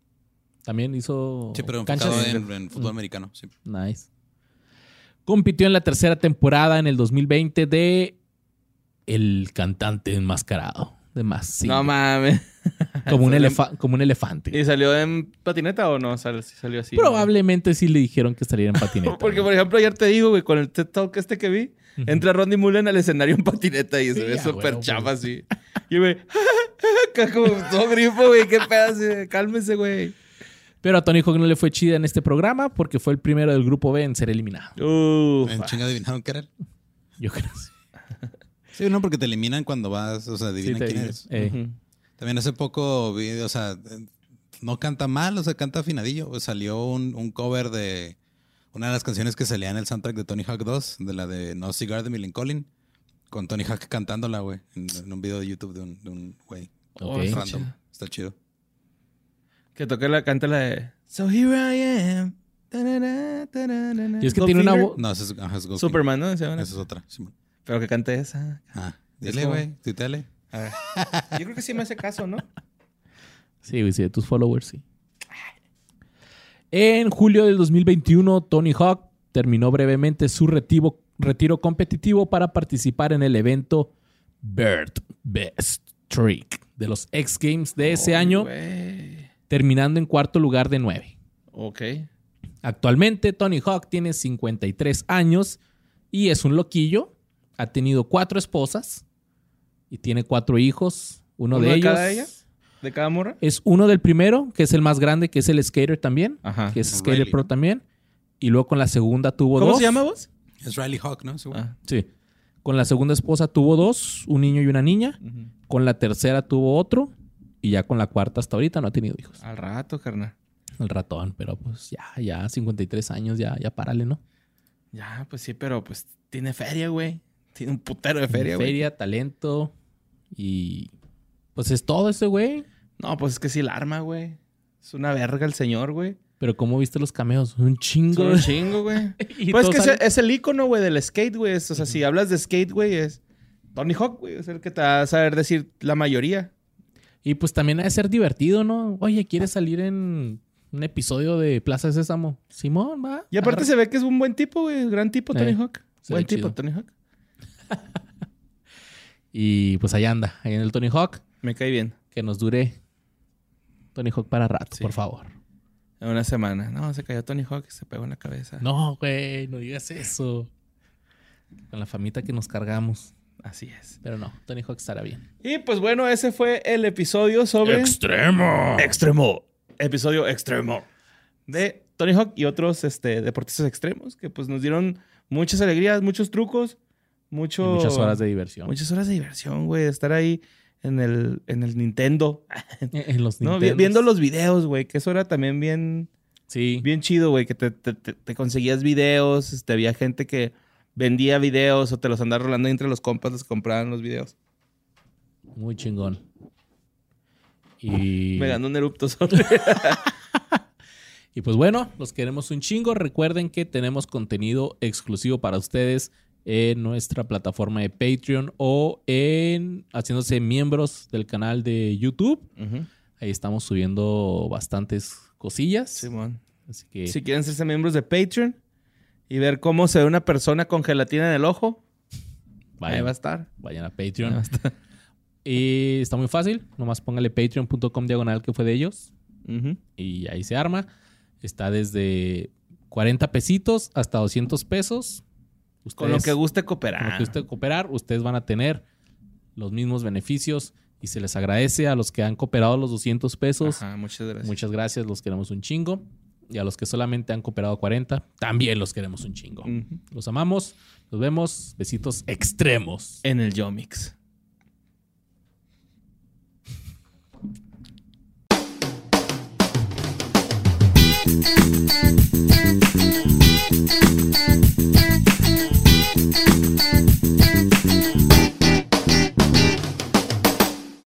También hizo Sí, pero canchas. en, en fútbol americano. Sí. Nice. Compitió en la tercera temporada en el 2020 de El cantante enmascarado. De más. No mames. como, un elefa- como un elefante. ¿Y salió en patineta o no? Sal- salió así. Probablemente sí le dijeron que estaría en patineta. Porque, por ejemplo, ayer te digo, güey, con el TED Talk este que vi, entra Rodney Mullen al escenario en patineta y se ve súper güey. así. Y, güey, como todo grifo, güey, qué pedazo, cálmese, güey. Pero a Tony Hawk no le fue chida en este programa porque fue el primero del grupo B en ser eliminado. Uf. En chinga adivinaron qué era. él. Yo creo. sí. No, porque te eliminan cuando vas, o sea, adivinan Sí, quién eres. Eh. También hace poco vi, o sea, no canta mal, o sea, canta afinadillo. Pues Salió un, un cover de una de las canciones que salía en el soundtrack de Tony Hawk 2, de la de No Cigar de Millen Collin, con Tony Hawk cantándola, güey, en, en un video de YouTube de un, de un güey Ok. Oh, está random. Está chido. Que toque la, canta la de So here I am. Y es que tiene una voz. No, es, ajá, es Goldfinger. Superman, ¿no? Esa es otra. Simón. Pero que cante esa. Ah, dile, güey, tuiteale. A ver. Yo creo que sí me hace caso, ¿no? Sí, güey, sí, de tus followers, sí. En julio del 2021, Tony Hawk terminó brevemente su retiro, retiro competitivo para participar en el evento Bird Best Trick de los X Games de ese Ay, año, güey. Terminando en cuarto lugar de nueve. Ok. Actualmente, Tony Hawk tiene 53 años y es un loquillo. Ha tenido cuatro esposas y tiene cuatro hijos. Uno, ¿Uno de, de ellos cada ella? ¿De cada morra? es uno del primero, que es el más grande, que es el Skater también, Ajá. que es Skater. Pro también. Y luego con la segunda tuvo ¿Cómo dos. se llama vos? Es Riley Hawk, ¿no? Ah. Sí. Con la segunda esposa tuvo dos, un niño y una niña. Con la tercera tuvo otro. Y ya con la cuarta hasta ahorita no ha tenido hijos. Al rato, carnal. El ratón, pero pues ya, ya 53 años, ya, ya párale, ¿no? Ya, pues sí, pero pues tiene feria, güey. Tiene un putero de feria, güey. Feria, talento y pues es todo ese güey. No, pues es que sí, el arma, güey. Es una verga el señor, güey. Pero ¿cómo viste los cameos? Un chingo. Un chingo, güey. Pues es que es, el icono, güey, del skate, güey. O sea, si hablas de skate, güey, es Tony Hawk, güey. Es el que te va a saber decir la mayoría. Y pues también ha de ser divertido, ¿no? Oye, ¿quieres salir en un episodio de Plaza de Sésamo? Simón, va. Y aparte se ve que es un buen tipo, güey. Gran tipo, Tony Eh, Hawk. Buen tipo, chido. Tony Hawk. Y pues ahí anda, ahí en el Tony Hawk. Me cae bien. Que nos dure Tony Hawk para rato, Sí. por favor. En una semana. No, se cayó Tony Hawk y se pegó en la cabeza. No, güey, no digas eso. Con la famita que nos cargamos. Así es. Pero no, Tony Hawk estará bien. Y pues bueno, ese fue el episodio sobre... ¡Extremo! Extremo. Episodio extremo. De Tony Hawk y otros este, deportistas extremos que pues nos dieron muchas alegrías, muchos trucos, mucho... Y muchas horas de diversión. Muchas horas de diversión, güey. de Estar ahí en el, en el Nintendo. En los ¿no? Vi- Nintendos. Viendo los videos, güey. Que eso era también bien, Sí. bien chido, güey. Que te, te- te- te conseguías videos. Este, había gente que vendía videos o te los andaba rolando entre los compas los que compraban los videos. Muy chingón. Y, Me ganó un erupto y pues bueno, los queremos un chingo. Recuerden que tenemos contenido exclusivo para ustedes en nuestra plataforma de Patreon o en haciéndose miembros del canal de YouTube. Ahí estamos subiendo bastantes cosillas. Simón. Así que Si quieren ser miembros de Patreon y ver cómo se ve una persona con gelatina en el ojo, ahí va a estar. vayan a Patreon. va a estar. Y está muy fácil. Nomás póngale patreon.com diagonal que fue de ellos. Y ahí se arma. Está desde 40 pesitos hasta 200 pesos. Con lo que guste con lo cooperar. que usted cooperar, ustedes van a tener los mismos beneficios y se les agradece a los que han cooperado los 200 pesos. Ajá, muchas gracias. Muchas gracias, los queremos un chingo y a los que solamente han cooperado 40, también los queremos un chingo. Los amamos, nos vemos, besitos extremos. En el Yomix.